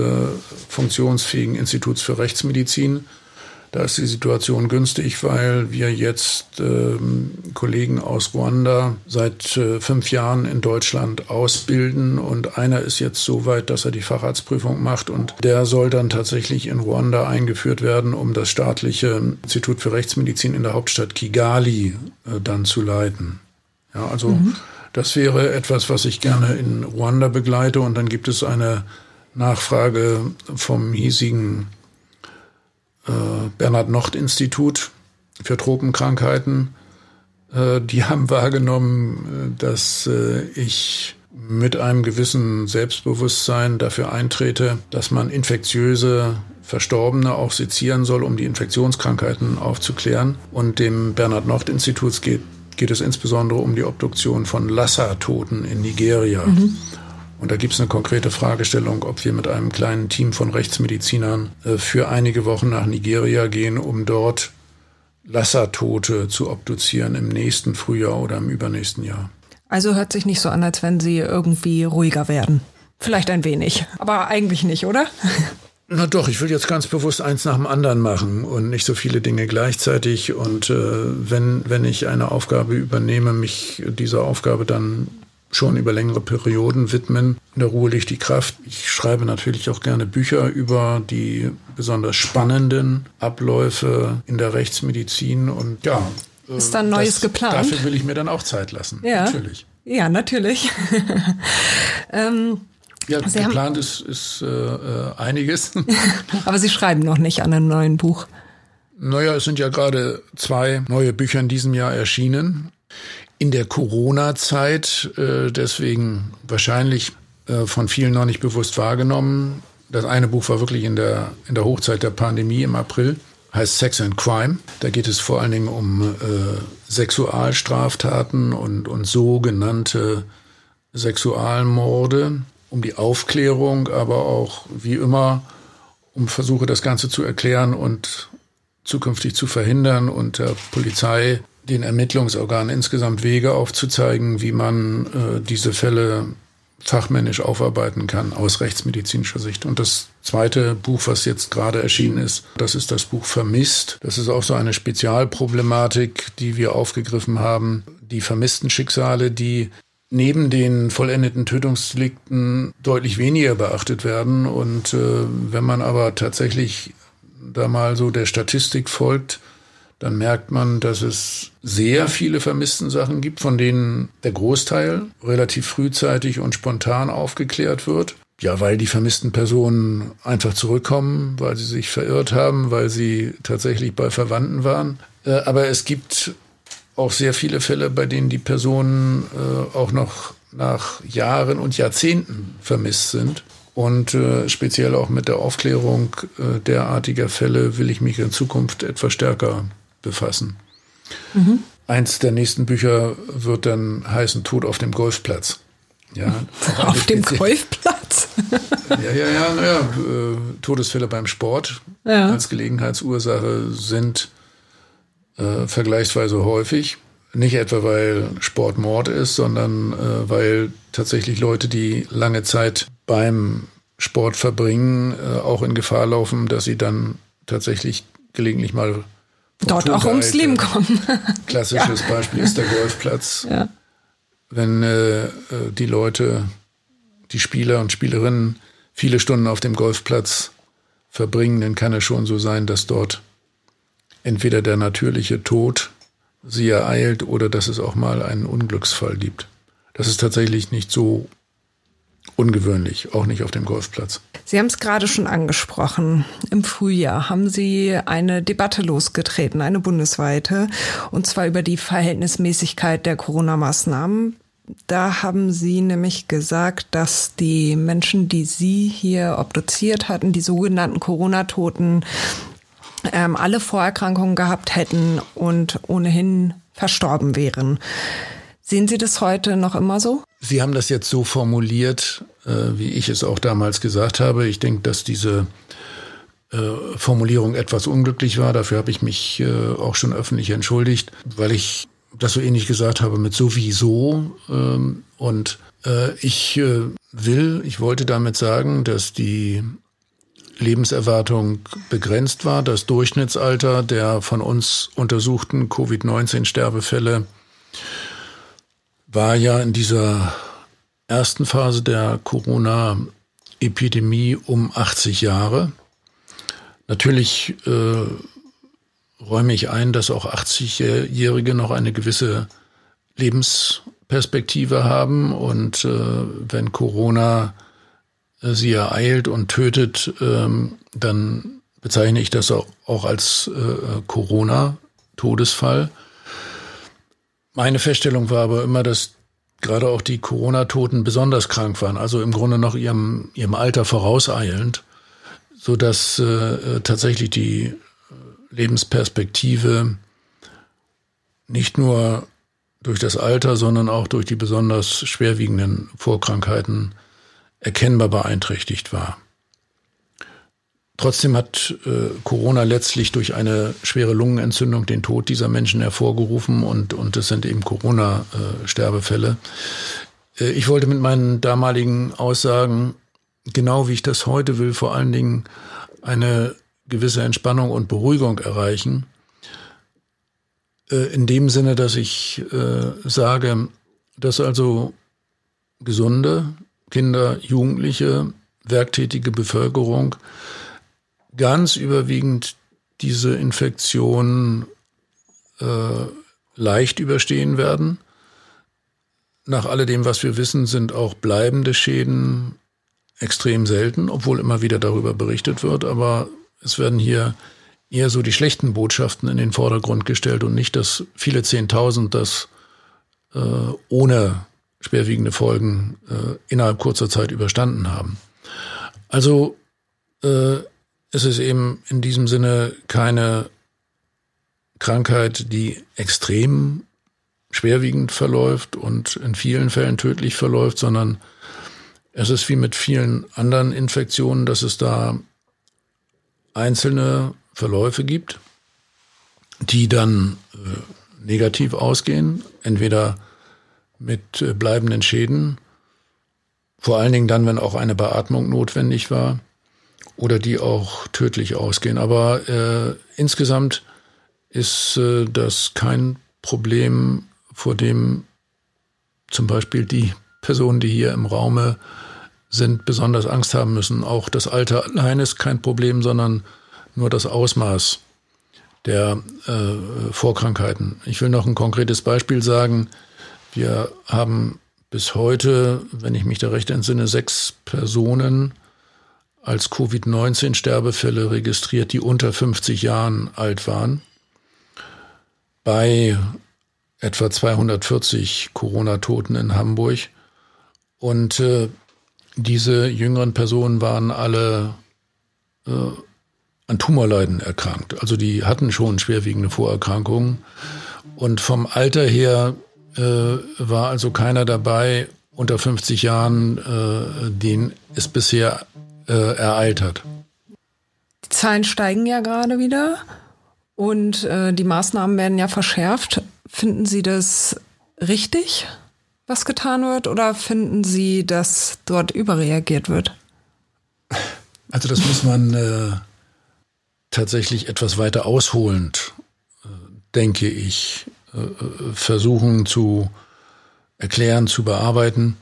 funktionsfähigen Instituts für Rechtsmedizin da ist die Situation günstig, weil wir jetzt ähm, Kollegen aus Ruanda seit äh, fünf Jahren in Deutschland ausbilden und einer ist jetzt so weit, dass er die Facharztprüfung macht und der soll dann tatsächlich in Ruanda eingeführt werden, um das staatliche Institut für Rechtsmedizin in der Hauptstadt Kigali äh, dann zu leiten. Ja, also mhm. das wäre etwas, was ich gerne in Ruanda begleite und dann gibt es eine Nachfrage vom hiesigen äh, Bernhard-Nocht-Institut für Tropenkrankheiten. Äh, die haben wahrgenommen, äh, dass ich mit einem gewissen Selbstbewusstsein dafür eintrete, dass man infektiöse Verstorbene auch sezieren soll, um die Infektionskrankheiten aufzuklären. Und dem Bernhard-Nocht-Institut geht, geht es insbesondere um die Obduktion von Lassa-Toten in Nigeria. Mhm. Und da gibt es eine konkrete Fragestellung, ob wir mit einem kleinen Team von Rechtsmedizinern äh, für einige Wochen nach Nigeria gehen, um dort Lassertote zu obduzieren im nächsten Frühjahr oder im übernächsten Jahr. Also hört sich nicht so an, als wenn Sie irgendwie ruhiger werden. Vielleicht ein wenig, aber eigentlich nicht, oder? Na doch, ich will jetzt ganz bewusst eins nach dem anderen machen und nicht so viele Dinge gleichzeitig. Und äh, wenn, wenn ich eine Aufgabe übernehme, mich dieser Aufgabe dann schon über längere Perioden widmen. In der Ruhe liegt die Kraft. Ich schreibe natürlich auch gerne Bücher über die besonders spannenden Abläufe in der Rechtsmedizin und ja. Ist dann Neues das, geplant? Dafür will ich mir dann auch Zeit lassen. Ja. Natürlich. Ja, natürlich. ähm, ja, Sie geplant ist, ist äh, äh einiges. Aber Sie schreiben noch nicht an einem neuen Buch. Naja, es sind ja gerade zwei neue Bücher in diesem Jahr erschienen in der Corona-Zeit, äh, deswegen wahrscheinlich äh, von vielen noch nicht bewusst wahrgenommen. Das eine Buch war wirklich in der, in der Hochzeit der Pandemie im April, heißt Sex and Crime. Da geht es vor allen Dingen um äh, Sexualstraftaten und, und sogenannte Sexualmorde, um die Aufklärung, aber auch wie immer um Versuche, das Ganze zu erklären und zukünftig zu verhindern und der Polizei den Ermittlungsorganen insgesamt Wege aufzuzeigen, wie man äh, diese Fälle fachmännisch aufarbeiten kann aus rechtsmedizinischer Sicht. Und das zweite Buch, was jetzt gerade erschienen ist, das ist das Buch Vermisst. Das ist auch so eine Spezialproblematik, die wir aufgegriffen haben. Die vermissten Schicksale, die neben den vollendeten Tötungsdelikten deutlich weniger beachtet werden. Und äh, wenn man aber tatsächlich da mal so der Statistik folgt, dann merkt man, dass es sehr viele vermissten Sachen gibt, von denen der Großteil relativ frühzeitig und spontan aufgeklärt wird. Ja, weil die vermissten Personen einfach zurückkommen, weil sie sich verirrt haben, weil sie tatsächlich bei Verwandten waren. Äh, aber es gibt auch sehr viele Fälle, bei denen die Personen äh, auch noch nach Jahren und Jahrzehnten vermisst sind. Und äh, speziell auch mit der Aufklärung derartiger Fälle will ich mich in Zukunft etwas stärker befassen. Mhm. Eins der nächsten Bücher wird dann heißen Tod auf dem Golfplatz. Ja, auf dem Golfplatz? ja, ja, ja, naja, äh, Todesfälle beim Sport ja. als Gelegenheitsursache sind äh, vergleichsweise häufig. Nicht etwa, weil Sport Mord ist, sondern äh, weil tatsächlich Leute, die lange Zeit beim Sport verbringen, äh, auch in Gefahr laufen, dass sie dann tatsächlich gelegentlich mal dort auch ums Leben kommen. Klassisches ja. Beispiel ist der Golfplatz. Ja. Wenn äh, die Leute, die Spieler und Spielerinnen viele Stunden auf dem Golfplatz verbringen, dann kann es schon so sein, dass dort entweder der natürliche Tod sie ereilt oder dass es auch mal einen Unglücksfall gibt. Das ist tatsächlich nicht so ungewöhnlich, auch nicht auf dem Golfplatz. Sie haben es gerade schon angesprochen. Im Frühjahr haben Sie eine Debatte losgetreten, eine bundesweite, und zwar über die Verhältnismäßigkeit der Corona-Maßnahmen. Da haben Sie nämlich gesagt, dass die Menschen, die Sie hier obduziert hatten, die sogenannten Corona-Toten, ähm, alle Vorerkrankungen gehabt hätten und ohnehin verstorben wären. Sehen Sie das heute noch immer so? Sie haben das jetzt so formuliert, äh, wie ich es auch damals gesagt habe. Ich denke, dass diese äh, Formulierung etwas unglücklich war. Dafür habe ich mich äh, auch schon öffentlich entschuldigt, weil ich das so ähnlich gesagt habe mit sowieso. Ähm, und äh, ich äh, will, ich wollte damit sagen, dass die Lebenserwartung begrenzt war. Das Durchschnittsalter der von uns untersuchten Covid-19-Sterbefälle war ja in dieser ersten Phase der Corona-Epidemie um 80 Jahre. Natürlich äh, räume ich ein, dass auch 80-Jährige noch eine gewisse Lebensperspektive haben und äh, wenn Corona äh, sie ereilt und tötet, ähm, dann bezeichne ich das auch, auch als äh, Corona-Todesfall. Meine Feststellung war aber immer, dass gerade auch die Corona-Toten besonders krank waren, also im Grunde noch ihrem, ihrem Alter vorauseilend, so dass äh, tatsächlich die äh, Lebensperspektive nicht nur durch das Alter, sondern auch durch die besonders schwerwiegenden Vorkrankheiten erkennbar beeinträchtigt war. Trotzdem hat äh, Corona letztlich durch eine schwere Lungenentzündung den Tod dieser Menschen hervorgerufen und, und es sind eben Corona-Sterbefälle. Äh, ich wollte mit meinen damaligen Aussagen, genau wie ich das heute will, vor allen Dingen eine gewisse Entspannung und Beruhigung erreichen. Äh, in dem Sinne, dass ich äh, sage, dass also gesunde Kinder, Jugendliche, werktätige Bevölkerung ganz überwiegend diese Infektion äh, leicht überstehen werden. Nach alledem, was wir wissen, sind auch bleibende Schäden extrem selten, obwohl immer wieder darüber berichtet wird. Aber es werden hier eher so die schlechten Botschaften in den Vordergrund gestellt und nicht dass viele Zehntausend das äh, ohne schwerwiegende Folgen äh, innerhalb kurzer Zeit überstanden haben. Also äh, ist es eben in diesem Sinne keine Krankheit, die extrem schwerwiegend verläuft und in vielen Fällen tödlich verläuft, sondern es ist wie mit vielen anderen Infektionen, dass es da einzelne Verläufe gibt, die dann äh, negativ ausgehen, entweder mit äh, bleibenden Schäden, vor allen Dingen dann, wenn auch eine Beatmung notwendig war, oder die auch tödlich ausgehen. Aber äh, insgesamt ist äh, das kein Problem, vor dem zum Beispiel die Personen, die hier im Raume sind, besonders Angst haben müssen. Auch das Alter allein ist kein Problem, sondern nur das Ausmaß der äh, Vorkrankheiten. Ich will noch ein konkretes Beispiel sagen. Wir haben bis heute, wenn ich mich da recht entsinne, sechs Personen als Covid-19-Sterbefälle registriert, die unter 50 Jahren alt waren. Bei etwa 240 Corona-Toten in Hamburg. Und äh, diese jüngeren Personen waren alle äh, an Tumorleiden erkrankt. Also die hatten schon schwerwiegende Vorerkrankungen. Und vom Alter her äh, war also keiner dabei unter 50 Jahren, äh, den es bisher äh, ereilt hat. Die Zahlen steigen ja gerade wieder und äh, die Maßnahmen werden ja verschärft. Finden Sie das richtig, was getan wird, oder finden Sie, dass dort überreagiert wird? Also das muss man äh, tatsächlich etwas weiter ausholend, äh, denke ich, äh, äh, versuchen zu erklären, zu bearbeiten.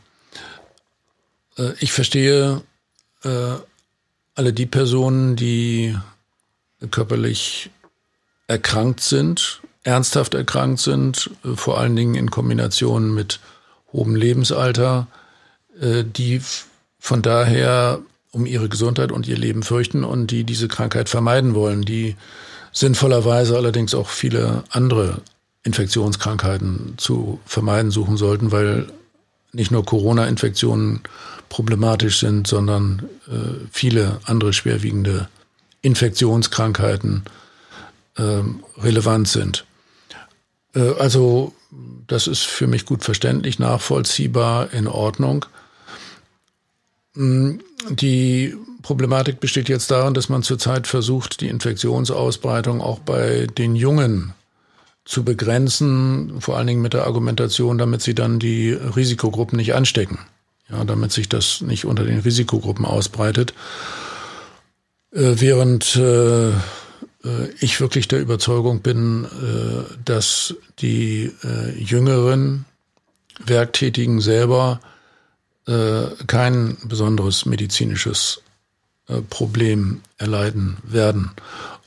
Äh, ich verstehe äh, alle die Personen, die körperlich erkrankt sind, ernsthaft erkrankt sind, äh, vor allen Dingen in Kombination mit hohem Lebensalter, äh, die von daher um ihre Gesundheit und ihr Leben fürchten und die diese Krankheit vermeiden wollen, die sinnvollerweise allerdings auch viele andere Infektionskrankheiten zu vermeiden suchen sollten, weil nicht nur Corona-Infektionen problematisch sind, sondern äh, viele andere schwerwiegende Infektionskrankheiten äh, relevant sind. Äh, also das ist für mich gut verständlich, nachvollziehbar, in Ordnung. Mm, die Problematik besteht jetzt darin, dass man zurzeit versucht, die Infektionsausbreitung auch bei den Jungen zu begrenzen, vor allen Dingen mit der Argumentation, damit sie dann die Risikogruppen nicht anstecken. Ja, damit sich das nicht unter den Risikogruppen ausbreitet. Äh, während äh, äh, ich wirklich der Überzeugung bin, äh, dass die äh, jüngeren Werktätigen selber kein besonderes medizinisches Problem erleiden werden.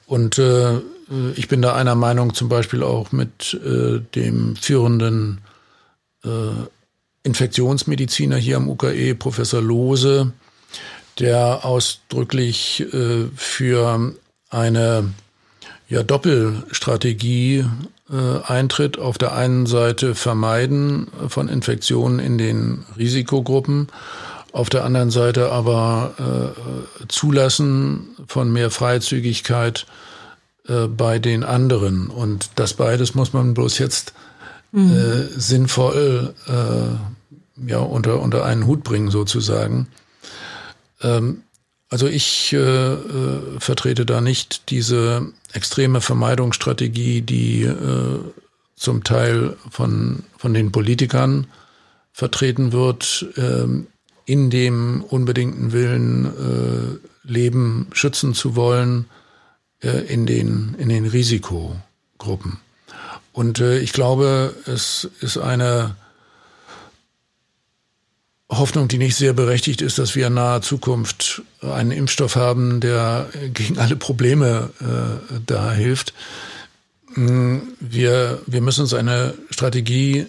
Und ich bin da einer Meinung zum Beispiel auch mit dem führenden Infektionsmediziner hier am UKE, Professor Lose, der ausdrücklich für eine ja, Doppelstrategie äh, eintritt. Auf der einen Seite Vermeiden von Infektionen in den Risikogruppen, auf der anderen Seite aber äh, Zulassen von mehr Freizügigkeit äh, bei den anderen. Und das beides muss man bloß jetzt mhm. äh, sinnvoll äh, ja, unter, unter einen Hut bringen, sozusagen. Ähm, also ich äh, äh, vertrete da nicht diese extreme Vermeidungsstrategie, die äh, zum Teil von, von den Politikern vertreten wird, äh, in dem unbedingten Willen, äh, Leben schützen zu wollen in, den, in den Risikogruppen. Und äh, ich glaube, es ist eine Hoffnung, die nicht sehr berechtigt ist, dass wir in naher Zukunft einen Impfstoff haben, der gegen alle Probleme äh, da hilft. Mm, wir, wir müssen uns eine Strategie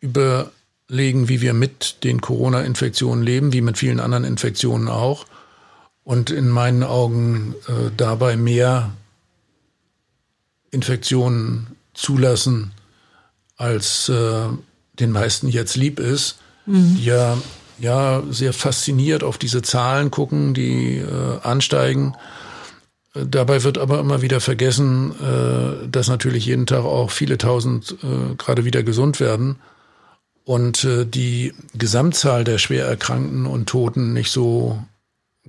überlegen, wie wir mit den Corona-Infektionen leben, wie mit vielen anderen Infektionen auch. Und in meinen Augen äh, dabei mehr Infektionen zulassen, als äh, den meisten jetzt lieb ist mhm. die ja ja sehr fasziniert auf diese Zahlen gucken, die äh, ansteigen. Dabei wird aber immer wieder vergessen, äh, dass natürlich jeden Tag auch viele tausend äh, gerade wieder gesund werden und äh, die Gesamtzahl der schwer Erkrankten und Toten nicht so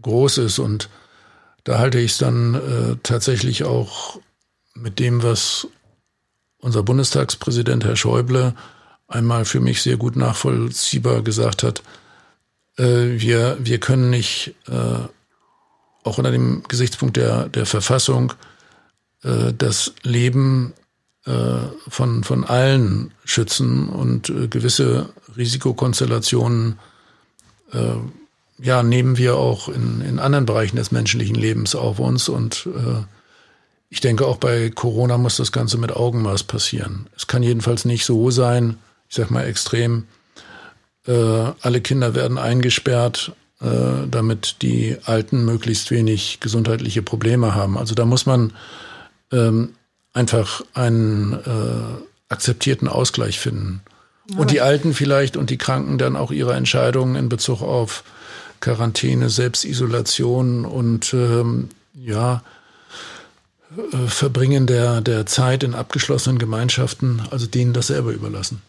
groß ist. Und da halte ich es dann äh, tatsächlich auch mit dem, was unser Bundestagspräsident Herr Schäuble einmal für mich sehr gut nachvollziehbar gesagt hat, äh, wir, wir können nicht äh, auch unter dem Gesichtspunkt der, der Verfassung äh, das Leben äh, von, von allen schützen und äh, gewisse Risikokonstellationen äh, ja, nehmen wir auch in, in anderen Bereichen des menschlichen Lebens auf uns und äh, ich denke, auch bei Corona muss das Ganze mit Augenmaß passieren. Es kann jedenfalls nicht so sein, ich sag mal extrem, äh, alle Kinder werden eingesperrt, äh, damit die Alten möglichst wenig gesundheitliche Probleme haben. Also da muss man ähm, einfach einen äh, akzeptierten Ausgleich finden. Ja, und die Alten vielleicht und die Kranken dann auch ihre Entscheidungen in Bezug auf Quarantäne, Selbstisolation und ähm, ja, Verbringen der, der Zeit in abgeschlossenen Gemeinschaften, also denen das selber überlassen.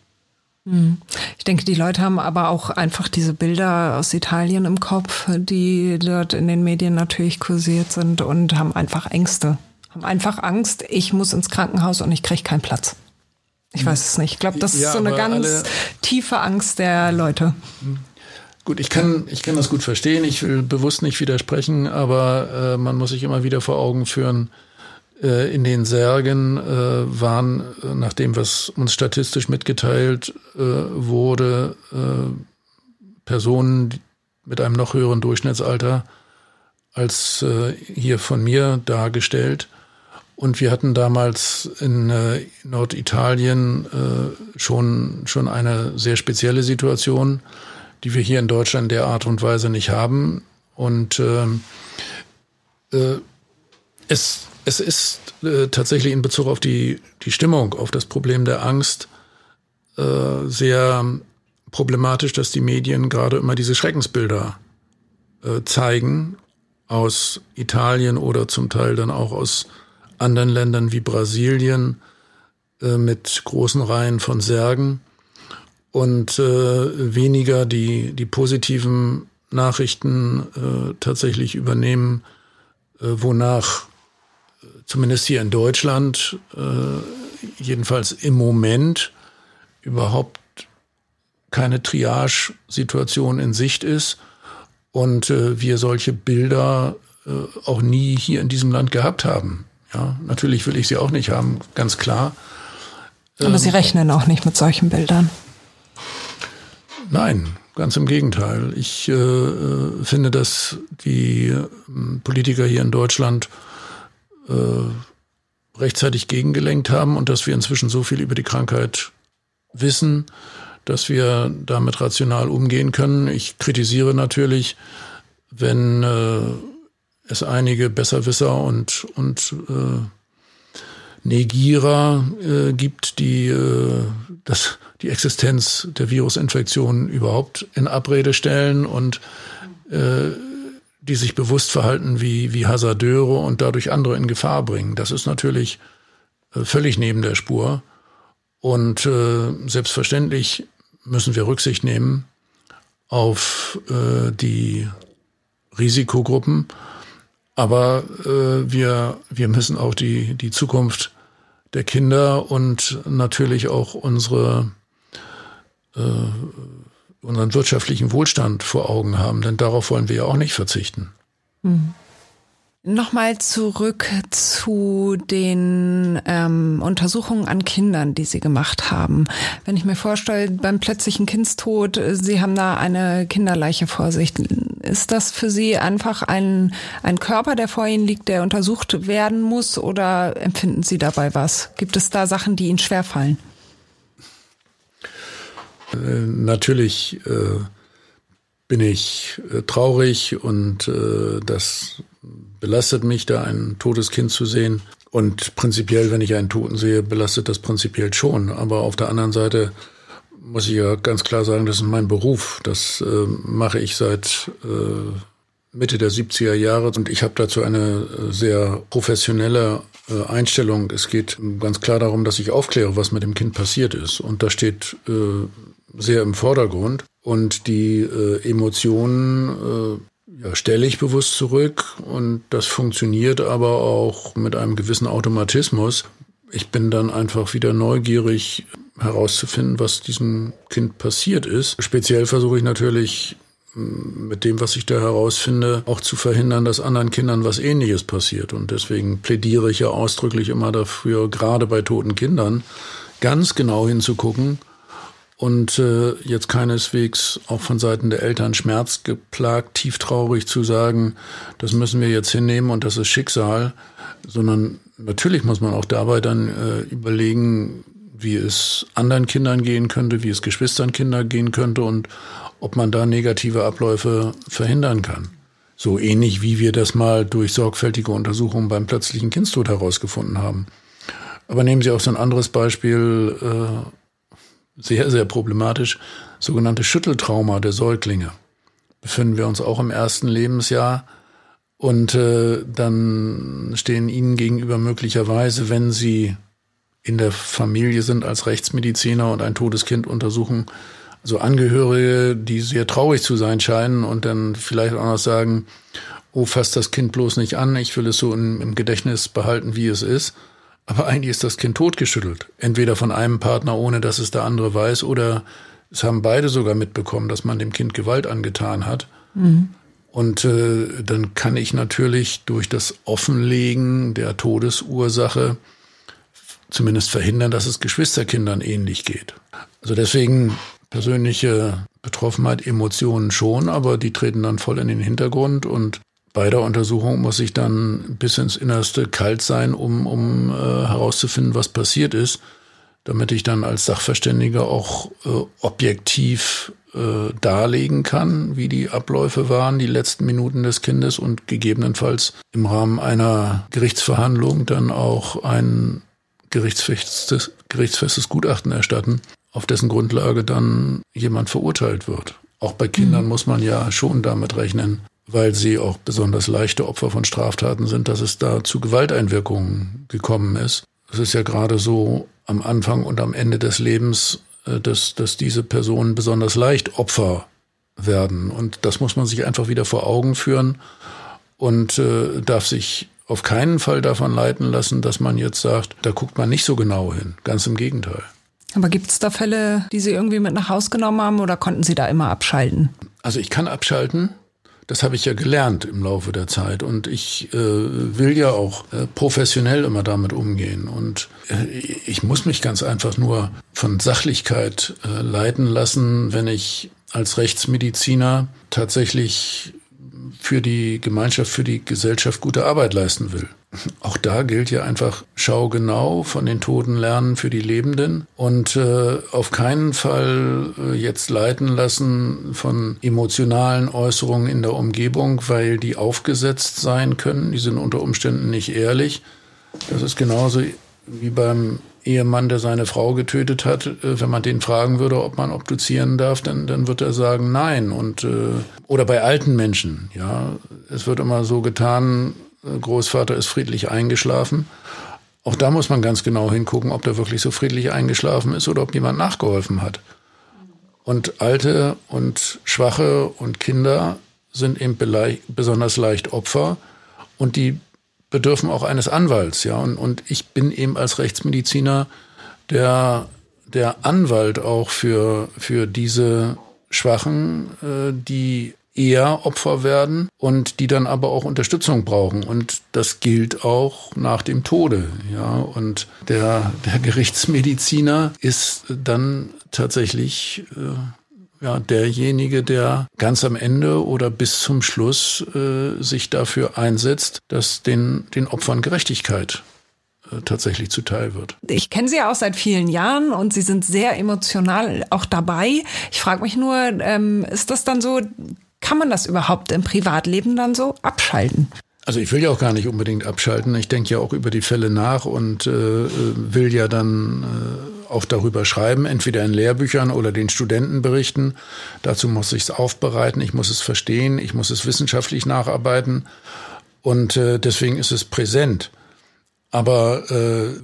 Hm. Ich denke, die Leute haben aber auch einfach diese Bilder aus Italien im Kopf, die dort in den Medien natürlich kursiert sind und haben einfach Ängste. Haben einfach Angst, ich muss ins Krankenhaus und ich kriege keinen Platz. Ich weiß es nicht. Ich glaube, das ja, ist so eine ganz tiefe Angst der Leute. Hm. Gut, ich kann, ich kann das gut verstehen. Ich will bewusst nicht widersprechen, aber äh, man muss sich immer wieder vor Augen führen, äh, in den Särgen äh, waren, äh, nach dem, was uns statistisch mitgeteilt äh, wurde, äh, Personen mit einem noch höheren Durchschnittsalter als äh, hier von mir dargestellt. Und wir hatten damals in äh, Norditalien äh, schon, schon eine sehr spezielle Situation, die wir hier in Deutschland der Art und Weise nicht haben. Und äh, äh, es, es ist äh, tatsächlich in Bezug auf die, die Stimmung, auf das Problem der Angst äh, sehr problematisch, dass die Medien gerade immer diese Schreckensbilder äh, zeigen aus Italien oder zum Teil dann auch aus anderen Ländern wie Brasilien äh, mit großen Reihen von Särgen und äh, weniger die, die positiven Nachrichten äh, tatsächlich übernehmen, wonach zumindest hier in Deutschland äh, jedenfalls im Moment überhaupt keine Triage-Situation in Sicht ist und äh, wir solche Bilder äh, auch nie hier in diesem Land gehabt haben. Ja, natürlich will ich sie auch nicht haben, ganz klar. Aber ähm, Sie rechnen auch nicht mit solchen Bildern. Nein, ganz im Gegenteil. Ich äh, finde, dass die äh, Politiker hier in Deutschland äh, rechtzeitig gegengelenkt haben und dass wir inzwischen so viel über die Krankheit wissen, dass wir damit rational umgehen können. Ich kritisiere natürlich, wenn äh, es einige Besserwisser und, und äh, Negierer äh, gibt, die äh, das, die Existenz der Virusinfektion überhaupt in Abrede stellen und äh, die sich bewusst verhalten wie, wie Hasardeure und dadurch andere in Gefahr bringen. Das ist natürlich äh, völlig neben der Spur. Und äh, selbstverständlich müssen wir Rücksicht nehmen auf äh, die Risikogruppen. Aber äh, wir, wir müssen auch die, die Zukunft der Kinder und natürlich auch unsere, äh, unseren wirtschaftlichen Wohlstand vor Augen haben, denn darauf wollen wir ja auch nicht verzichten. Mhm. Nochmal zurück zu den ähm, Untersuchungen an Kindern, die Sie gemacht haben. Wenn ich mir vorstelle, beim plötzlichen Kindstod, Sie haben da eine Kinderleiche vor sich. Ist das für Sie einfach ein, ein Körper, der vor Ihnen liegt, der untersucht werden muss oder empfinden Sie dabei was? Gibt es da Sachen, die Ihnen schwerfallen? Äh, natürlich äh, bin ich äh, traurig und äh, das belastet mich, da ein totes Kind zu sehen. Und prinzipiell, wenn ich einen Toten sehe, belastet das prinzipiell schon. Aber auf der anderen Seite muss ich ja ganz klar sagen, das ist mein Beruf. Das äh, mache ich seit äh, Mitte der 70er Jahre und ich habe dazu eine sehr professionelle Einstellung. Es geht ganz klar darum, dass ich aufkläre, was mit dem Kind passiert ist. Und das steht äh, sehr im Vordergrund. Und die äh, Emotionen ja, stelle ich bewusst zurück und das funktioniert aber auch mit einem gewissen Automatismus. Ich bin dann einfach wieder neugierig herauszufinden, was diesem Kind passiert ist. Speziell versuche ich natürlich mm, mit dem, was ich da herausfinde, auch zu verhindern, dass anderen Kindern was Ähnliches passiert. Und deswegen plädiere ich ja ausdrücklich immer dafür, gerade bei toten Kindern, ganz genau hinzugucken, und äh, jetzt keineswegs auch von Seiten der Eltern schmerzgeplagt, tieftraurig zu sagen, das müssen wir jetzt hinnehmen und das ist Schicksal, sondern natürlich muss man auch dabei dann äh, überlegen, wie es anderen Kindern gehen könnte, wie es Geschwistern Kinder gehen könnte und ob man da negative Abläufe verhindern kann. So ähnlich wie wir das mal durch sorgfältige Untersuchungen beim plötzlichen Kindstod herausgefunden haben. Aber nehmen Sie auch so ein anderes Beispiel, äh, sehr, sehr problematisch, sogenannte Schütteltrauma der Säuglinge. Befinden wir uns auch im ersten Lebensjahr und äh, dann stehen ihnen gegenüber möglicherweise, wenn sie in der Familie sind als Rechtsmediziner und ein totes Kind untersuchen, also Angehörige, die sehr traurig zu sein scheinen und dann vielleicht auch noch sagen, oh, fass das Kind bloß nicht an, ich will es so im, im Gedächtnis behalten, wie es ist. Aber eigentlich ist das Kind totgeschüttelt. Entweder von einem Partner, ohne dass es der andere weiß, oder es haben beide sogar mitbekommen, dass man dem Kind Gewalt angetan hat. Mhm. Und äh, dann kann ich natürlich durch das Offenlegen der Todesursache zumindest verhindern, dass es Geschwisterkindern ähnlich geht. Also deswegen persönliche Betroffenheit, Emotionen schon, aber die treten dann voll in den Hintergrund und bei der Untersuchung muss ich dann bis ins Innerste kalt sein, um, um äh, herauszufinden, was passiert ist, damit ich dann als Sachverständiger auch äh, objektiv äh, darlegen kann, wie die Abläufe waren, die letzten Minuten des Kindes und gegebenenfalls im Rahmen einer Gerichtsverhandlung dann auch ein gerichtsfestes, gerichtsfestes Gutachten erstatten, auf dessen Grundlage dann jemand verurteilt wird. Auch bei Kindern mhm. muss man ja schon damit rechnen, weil sie auch besonders leichte Opfer von Straftaten sind, dass es da zu Gewalteinwirkungen gekommen ist. Es ist ja gerade so am Anfang und am Ende des Lebens, äh, dass, dass diese Personen besonders leicht Opfer werden. Und das muss man sich einfach wieder vor Augen führen und äh, darf sich auf keinen Fall davon leiten lassen, dass man jetzt sagt, da guckt man nicht so genau hin. Ganz im Gegenteil. Aber gibt es da Fälle, die Sie irgendwie mit nach Haus genommen haben oder konnten Sie da immer abschalten? Also ich kann abschalten. Das habe ich ja gelernt im Laufe der Zeit und ich äh, will ja auch äh, professionell immer damit umgehen und äh, ich muss mich ganz einfach nur von Sachlichkeit äh, leiten lassen, wenn ich als Rechtsmediziner tatsächlich für die Gemeinschaft, für die Gesellschaft gute Arbeit leisten will. Auch da gilt ja einfach, schau genau von den Toten lernen für die Lebenden und äh, auf keinen Fall äh, jetzt leiten lassen von emotionalen Äußerungen in der Umgebung, weil die aufgesetzt sein können. Die sind unter Umständen nicht ehrlich. Das ist genauso wie beim Ehemann, der seine Frau getötet hat, äh, wenn man den fragen würde, ob man obduzieren darf, dann, dann wird er sagen nein. Und äh, oder bei alten Menschen, ja, es wird immer so getan, Großvater ist friedlich eingeschlafen. Auch da muss man ganz genau hingucken, ob der wirklich so friedlich eingeschlafen ist oder ob jemand nachgeholfen hat. Und Alte und Schwache und Kinder sind eben besonders leicht Opfer und die bedürfen auch eines Anwalts, ja. Und, und ich bin eben als Rechtsmediziner der, der Anwalt auch für, für diese Schwachen, äh, die eher Opfer werden und die dann aber auch Unterstützung brauchen. Und das gilt auch nach dem Tode. Ja, und der, der Gerichtsmediziner ist dann tatsächlich äh, ja, derjenige, der ganz am Ende oder bis zum Schluss äh, sich dafür einsetzt, dass den, den Opfern Gerechtigkeit äh, tatsächlich zuteil wird. Ich kenne Sie ja auch seit vielen Jahren und Sie sind sehr emotional auch dabei. Ich frage mich nur, ähm, ist das dann so, kann man das überhaupt im Privatleben dann so abschalten? Also ich will ja auch gar nicht unbedingt abschalten. Ich denke ja auch über die Fälle nach und äh, will ja dann auch darüber schreiben, entweder in Lehrbüchern oder den Studenten berichten. Dazu muss ich es aufbereiten, ich muss es verstehen, ich muss es wissenschaftlich nacharbeiten und äh, deswegen ist es präsent. Aber äh,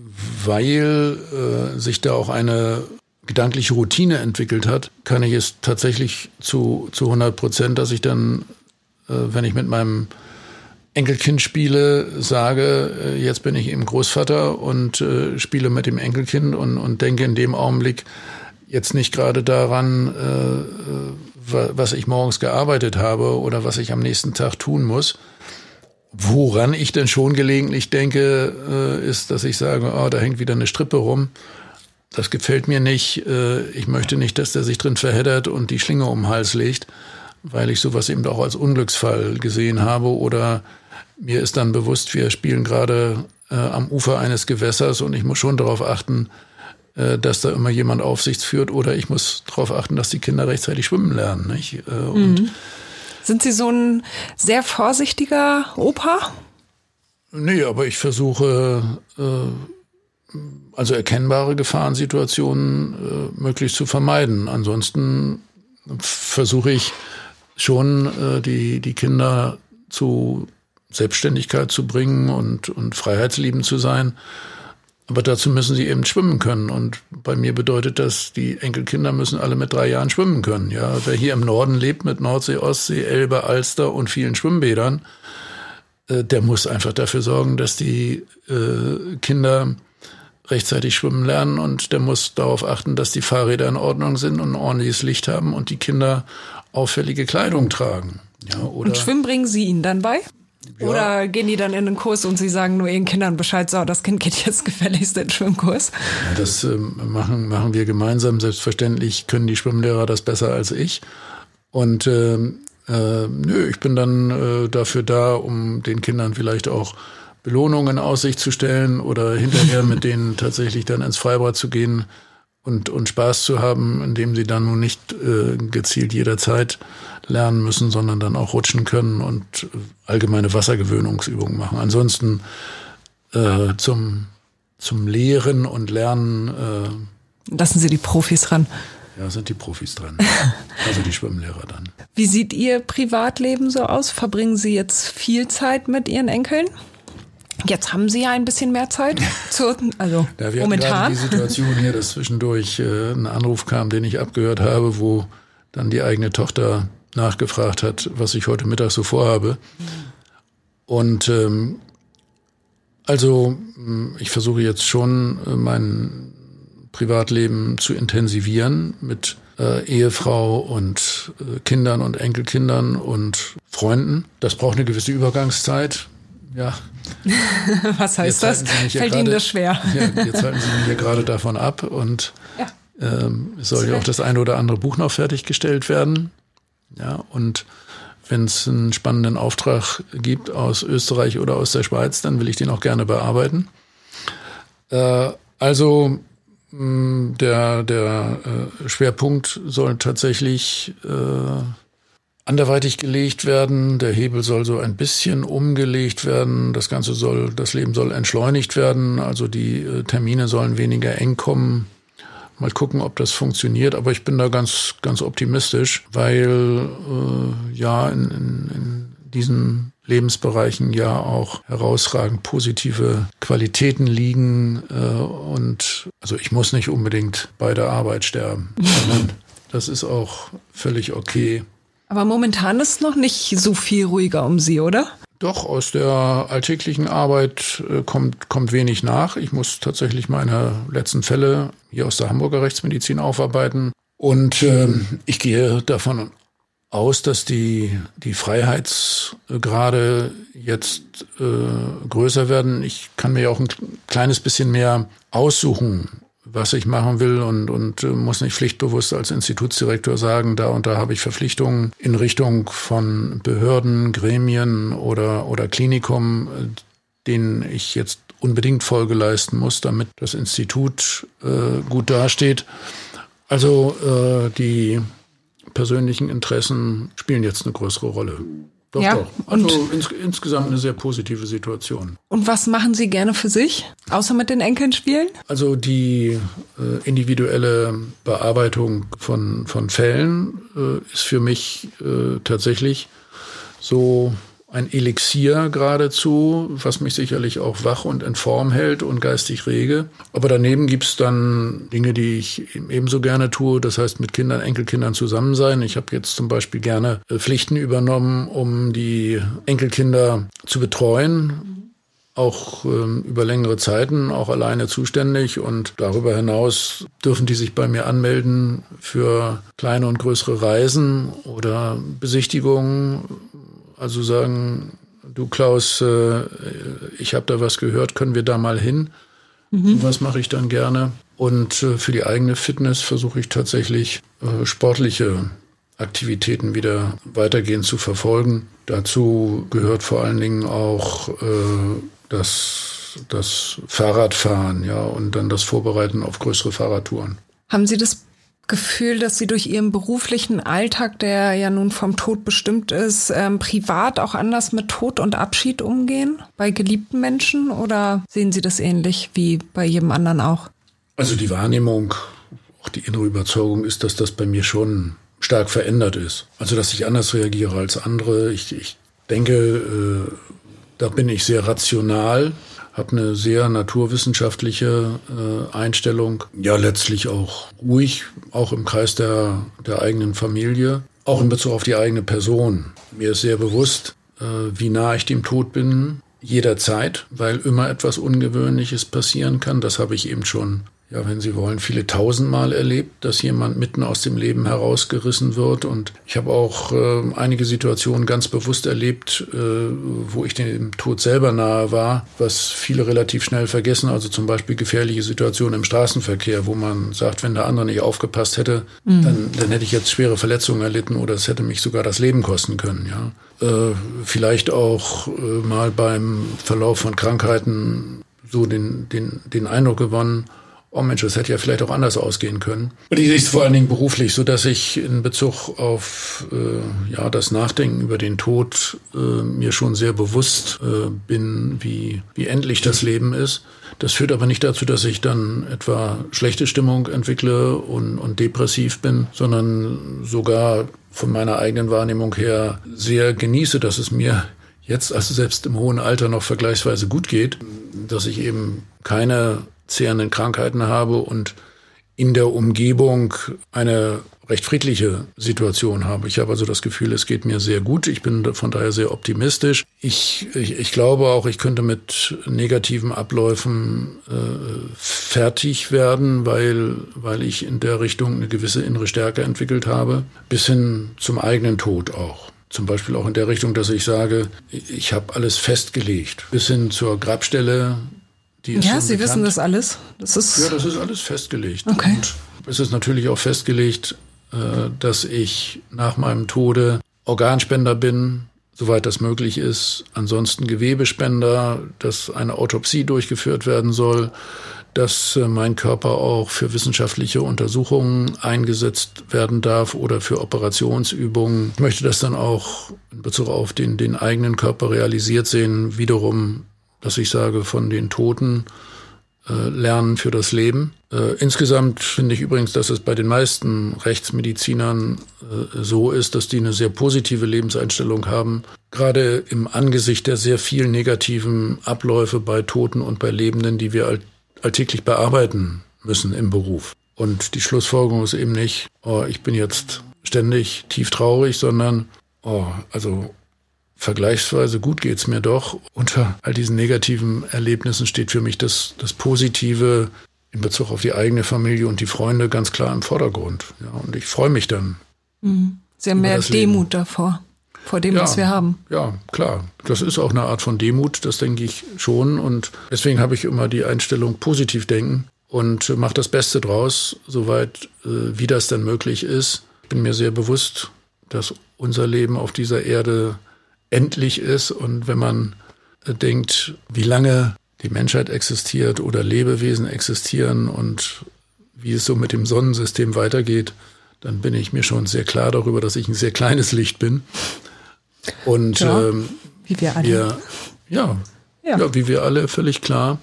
weil äh, sich da auch eine gedankliche Routine entwickelt hat, kann ich es tatsächlich zu, zu 100 Prozent, dass ich dann, äh, wenn ich mit meinem Enkelkind spiele, sage, äh, jetzt bin ich eben Großvater und äh, spiele mit dem Enkelkind und, und denke in dem Augenblick jetzt nicht gerade daran, äh, was ich morgens gearbeitet habe oder was ich am nächsten Tag tun muss. Woran ich denn schon gelegentlich denke, äh, ist, dass ich sage, oh, da hängt wieder eine Strippe rum. Das gefällt mir nicht. Äh, ich möchte nicht, dass der sich drin verheddert und die Schlinge um den Hals legt, weil ich sowas eben auch als Unglücksfall gesehen habe oder mir ist dann bewusst, wir spielen gerade äh, am Ufer eines Gewässers und ich muss schon darauf achten, äh, dass da immer jemand Aufsicht führt oder ich muss darauf achten, dass die Kinder rechtzeitig schwimmen lernen. Nicht? Mhm. Sind Sie so ein sehr vorsichtiger Opa? Nee, aber ich versuche, also erkennbare Gefahrensituationen äh, möglichst zu vermeiden. Ansonsten versuche ich schon, äh, die, die Kinder zu Selbstständigkeit zu bringen und, und freiheitsliebend zu sein. Aber dazu müssen sie eben schwimmen können. Und bei mir bedeutet das, die Enkelkinder müssen alle mit drei Jahren schwimmen können. Ja, wer hier im Norden lebt mit Nordsee, Ostsee, Elbe, Alster und vielen Schwimmbädern, äh, der muss einfach dafür sorgen, dass die äh, Kinder rechtzeitig schwimmen lernen und der muss darauf achten, dass die Fahrräder in Ordnung sind und ein ordentliches Licht haben und die Kinder auffällige Kleidung tragen. Ja, oder und Schwimmen bringen Sie ihnen dann bei? Ja. Oder gehen die dann in den Kurs und sie sagen nur ihren Kindern Bescheid, so, das Kind geht jetzt gefälligst in den Schwimmkurs? Ja, das äh, machen, machen wir gemeinsam. Selbstverständlich können die Schwimmlehrer das besser als ich. Und äh, äh, nö, ich bin dann äh, dafür da, um den Kindern vielleicht auch Belohnungen in Aussicht zu stellen oder hinterher mit denen tatsächlich dann ins Freibad zu gehen und, und Spaß zu haben, indem sie dann nun nicht äh, gezielt jederzeit lernen müssen, sondern dann auch rutschen können und allgemeine Wassergewöhnungsübungen machen. Ansonsten äh, zum, zum Lehren und Lernen. Äh, Lassen Sie die Profis ran. Ja, sind die Profis dran. also die Schwimmlehrer dann. Wie sieht Ihr Privatleben so aus? Verbringen Sie jetzt viel Zeit mit Ihren Enkeln? Jetzt haben Sie ja ein bisschen mehr Zeit. Zu, also ja, wir momentan. die Situation hier, dass zwischendurch äh, ein Anruf kam, den ich abgehört habe, wo dann die eigene Tochter nachgefragt hat, was ich heute Mittag so vorhabe. Und ähm, also ich versuche jetzt schon äh, mein Privatleben zu intensivieren mit äh, Ehefrau und äh, Kindern und Enkelkindern und Freunden. Das braucht eine gewisse Übergangszeit. Ja. Was heißt das? Fällt Ihnen das schwer? ja, jetzt halten Sie mich hier gerade davon ab und ja. ähm, es soll ja auch das eine oder andere Buch noch fertiggestellt werden. Ja, und wenn es einen spannenden Auftrag gibt aus Österreich oder aus der Schweiz, dann will ich den auch gerne bearbeiten. Äh, also mh, der, der äh, Schwerpunkt soll tatsächlich äh, anderweitig gelegt werden. Der Hebel soll so ein bisschen umgelegt werden. Das Ganze soll, das Leben soll entschleunigt werden. Also die äh, Termine sollen weniger eng kommen. Mal gucken, ob das funktioniert, aber ich bin da ganz, ganz optimistisch, weil äh, ja in, in, in diesen Lebensbereichen ja auch herausragend positive Qualitäten liegen äh, und also ich muss nicht unbedingt bei der Arbeit sterben. das ist auch völlig okay. Aber momentan ist noch nicht so viel ruhiger um Sie, oder? Doch, aus der alltäglichen Arbeit äh, kommt, kommt wenig nach. Ich muss tatsächlich meine letzten Fälle hier aus der Hamburger Rechtsmedizin aufarbeiten. Und äh, ich gehe davon aus, dass die, die Freiheitsgrade jetzt äh, größer werden. Ich kann mir auch ein kleines bisschen mehr aussuchen, was ich machen will und, und äh, muss nicht pflichtbewusst als Institutsdirektor sagen, da und da habe ich Verpflichtungen in Richtung von Behörden, Gremien oder, oder Klinikum, äh, denen ich jetzt unbedingt Folge leisten muss, damit das Institut äh, gut dasteht. Also äh, die persönlichen Interessen spielen jetzt eine größere Rolle. Doch, ja? doch. Also ins, insgesamt eine sehr positive Situation. Und was machen Sie gerne für sich, außer mit den Enkeln spielen? Also die äh, individuelle Bearbeitung von, von Fällen äh, ist für mich äh, tatsächlich so ein Elixier geradezu, was mich sicherlich auch wach und in Form hält und geistig rege. Aber daneben gibt's dann Dinge, die ich ebenso gerne tue. Das heißt, mit Kindern, Enkelkindern zusammen sein. Ich habe jetzt zum Beispiel gerne äh, Pflichten übernommen, um die Enkelkinder zu betreuen auch ähm, über längere Zeiten, auch alleine zuständig. Und darüber hinaus dürfen die sich bei mir anmelden für kleine und größere Reisen oder Besichtigungen also sagen, du Klaus, äh, ich habe da was gehört, können wir da mal hin? Mhm. Was mache ich dann gerne? Und äh, für die eigene Fitness versuche ich tatsächlich äh, sportliche Aktivitäten wieder weitergehend zu verfolgen. Dazu gehört vor allen Dingen auch das, das Fahrradfahren, ja, und dann das Vorbereiten auf größere Fahrradtouren. Haben Sie das Gefühl, dass Sie durch Ihren beruflichen Alltag, der ja nun vom Tod bestimmt ist, ähm, privat auch anders mit Tod und Abschied umgehen? Bei geliebten Menschen? Oder sehen Sie das ähnlich wie bei jedem anderen auch? Also die Wahrnehmung, auch die innere Überzeugung ist, dass das bei mir schon stark verändert ist. Also dass ich anders reagiere als andere. Ich, ich denke, äh, da bin ich sehr rational habe eine sehr naturwissenschaftliche äh, Einstellung. Ja, letztlich auch ruhig, auch im Kreis der, der eigenen Familie, auch in Bezug auf die eigene Person. Mir ist sehr bewusst, äh, wie nah ich dem Tod bin, jederzeit, weil immer etwas Ungewöhnliches passieren kann. Das habe ich eben schon ja, wenn Sie wollen, viele tausendmal erlebt, dass jemand mitten aus dem Leben herausgerissen wird. Und ich habe auch äh, einige Situationen ganz bewusst erlebt, äh, wo ich dem Tod selber nahe war, was viele relativ schnell vergessen. Also zum Beispiel gefährliche Situationen im Straßenverkehr, wo man sagt, wenn der andere nicht aufgepasst hätte, mhm. dann, dann hätte ich jetzt schwere Verletzungen erlitten oder es hätte mich sogar das Leben kosten können. Ja. Äh, vielleicht auch äh, mal beim Verlauf von Krankheiten so den, den, den Eindruck gewonnen, oh Mensch, das hätte ja vielleicht auch anders ausgehen können. Und ich sehe es vor allen Dingen beruflich, so dass ich in Bezug auf äh, ja das Nachdenken über den Tod äh, mir schon sehr bewusst äh, bin, wie wie endlich das Leben ist. Das führt aber nicht dazu, dass ich dann etwa schlechte Stimmung entwickle und, und depressiv bin, sondern sogar von meiner eigenen Wahrnehmung her sehr genieße, dass es mir jetzt, also selbst im hohen Alter, noch vergleichsweise gut geht, dass ich eben keine zehrenden Krankheiten habe und in der Umgebung eine recht friedliche Situation habe. Ich habe also das Gefühl, es geht mir sehr gut. Ich bin von daher sehr optimistisch. Ich, ich, ich glaube auch, ich könnte mit negativen Abläufen äh, fertig werden, weil, weil ich in der Richtung eine gewisse innere Stärke entwickelt habe, bis hin zum eigenen Tod auch. Zum Beispiel auch in der Richtung, dass ich sage, ich habe alles festgelegt, bis hin zur Grabstelle ja, Sie bekannt. wissen das alles. Das ist ja, das ist alles festgelegt. Okay. Und es ist natürlich auch festgelegt, äh, dass ich nach meinem Tode Organspender bin, soweit das möglich ist. Ansonsten Gewebespender, dass eine Autopsie durchgeführt werden soll, dass äh, mein Körper auch für wissenschaftliche Untersuchungen eingesetzt werden darf oder für Operationsübungen. Ich möchte das dann auch in Bezug auf den, den eigenen Körper realisiert sehen, wiederum dass ich sage, von den Toten äh, lernen für das Leben. Äh, insgesamt finde ich übrigens, dass es bei den meisten Rechtsmedizinern äh, so ist, dass die eine sehr positive Lebenseinstellung haben. Gerade im Angesicht der sehr vielen negativen Abläufe bei Toten und bei Lebenden, die wir all alltäglich bearbeiten müssen im Beruf. Und die Schlussfolgerung ist eben nicht, oh, ich bin jetzt ständig tief traurig, sondern, oh, also vergleichsweise gut geht's mir doch. Unter all diesen negativen Erlebnissen steht für mich das, das Positive in Bezug auf die eigene Familie und die Freunde ganz klar im Vordergrund. Ja, und ich freue mich dann. Mhm. Sie haben mehr Demut davor, vor dem, ja, was wir haben. Ja, klar. Das ist auch eine Art von Demut, das denke ich schon. Und deswegen habe ich immer die Einstellung positiv denken und mache das Beste draus, soweit äh, wie das dann möglich ist. Ich bin mir sehr bewusst, dass unser Leben auf dieser Erde endlich ist. Und wenn man denkt, wie lange die Menschheit existiert oder Lebewesen existieren und wie es so mit dem Sonnensystem weitergeht, dann bin ich mir schon sehr klar darüber, dass ich ein sehr kleines Licht bin. Und ja, ähm, wie wir alle. Wir, ja, ja. ja, wie wir alle, völlig klar.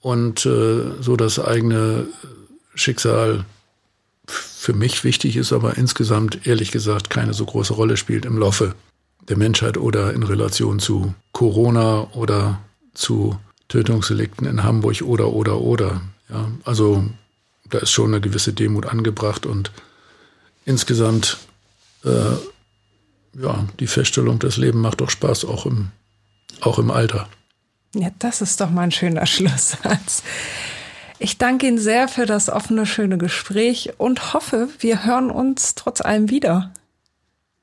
Und äh, so das eigene Schicksal für mich wichtig ist, aber insgesamt ehrlich gesagt keine so große Rolle spielt im Laufe der Menschheit oder in Relation zu Corona oder zu Tötungsdelikten in Hamburg oder oder oder. Ja, also da ist schon eine gewisse Demut angebracht und insgesamt äh, ja, die Feststellung, das Leben macht doch Spaß, auch im, auch im Alter. Ja, das ist doch mal ein schöner Schlusssatz. Ich danke Ihnen sehr für das offene, schöne Gespräch und hoffe, wir hören uns trotz allem wieder.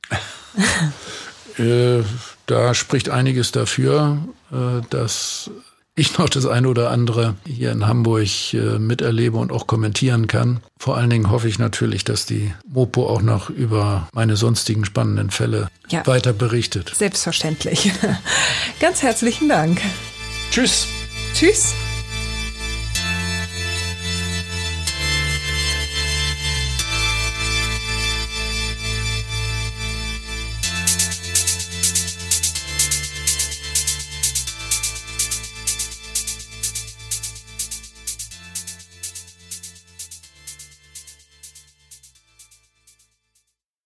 äh, da spricht einiges dafür, äh, dass ich noch das eine oder andere hier in Hamburg äh, miterlebe und auch kommentieren kann. Vor allen Dingen hoffe ich natürlich, dass die Mopo auch noch über meine sonstigen spannenden Fälle ja. weiter berichtet. Selbstverständlich. Ganz herzlichen Dank. Tschüss. Tschüss.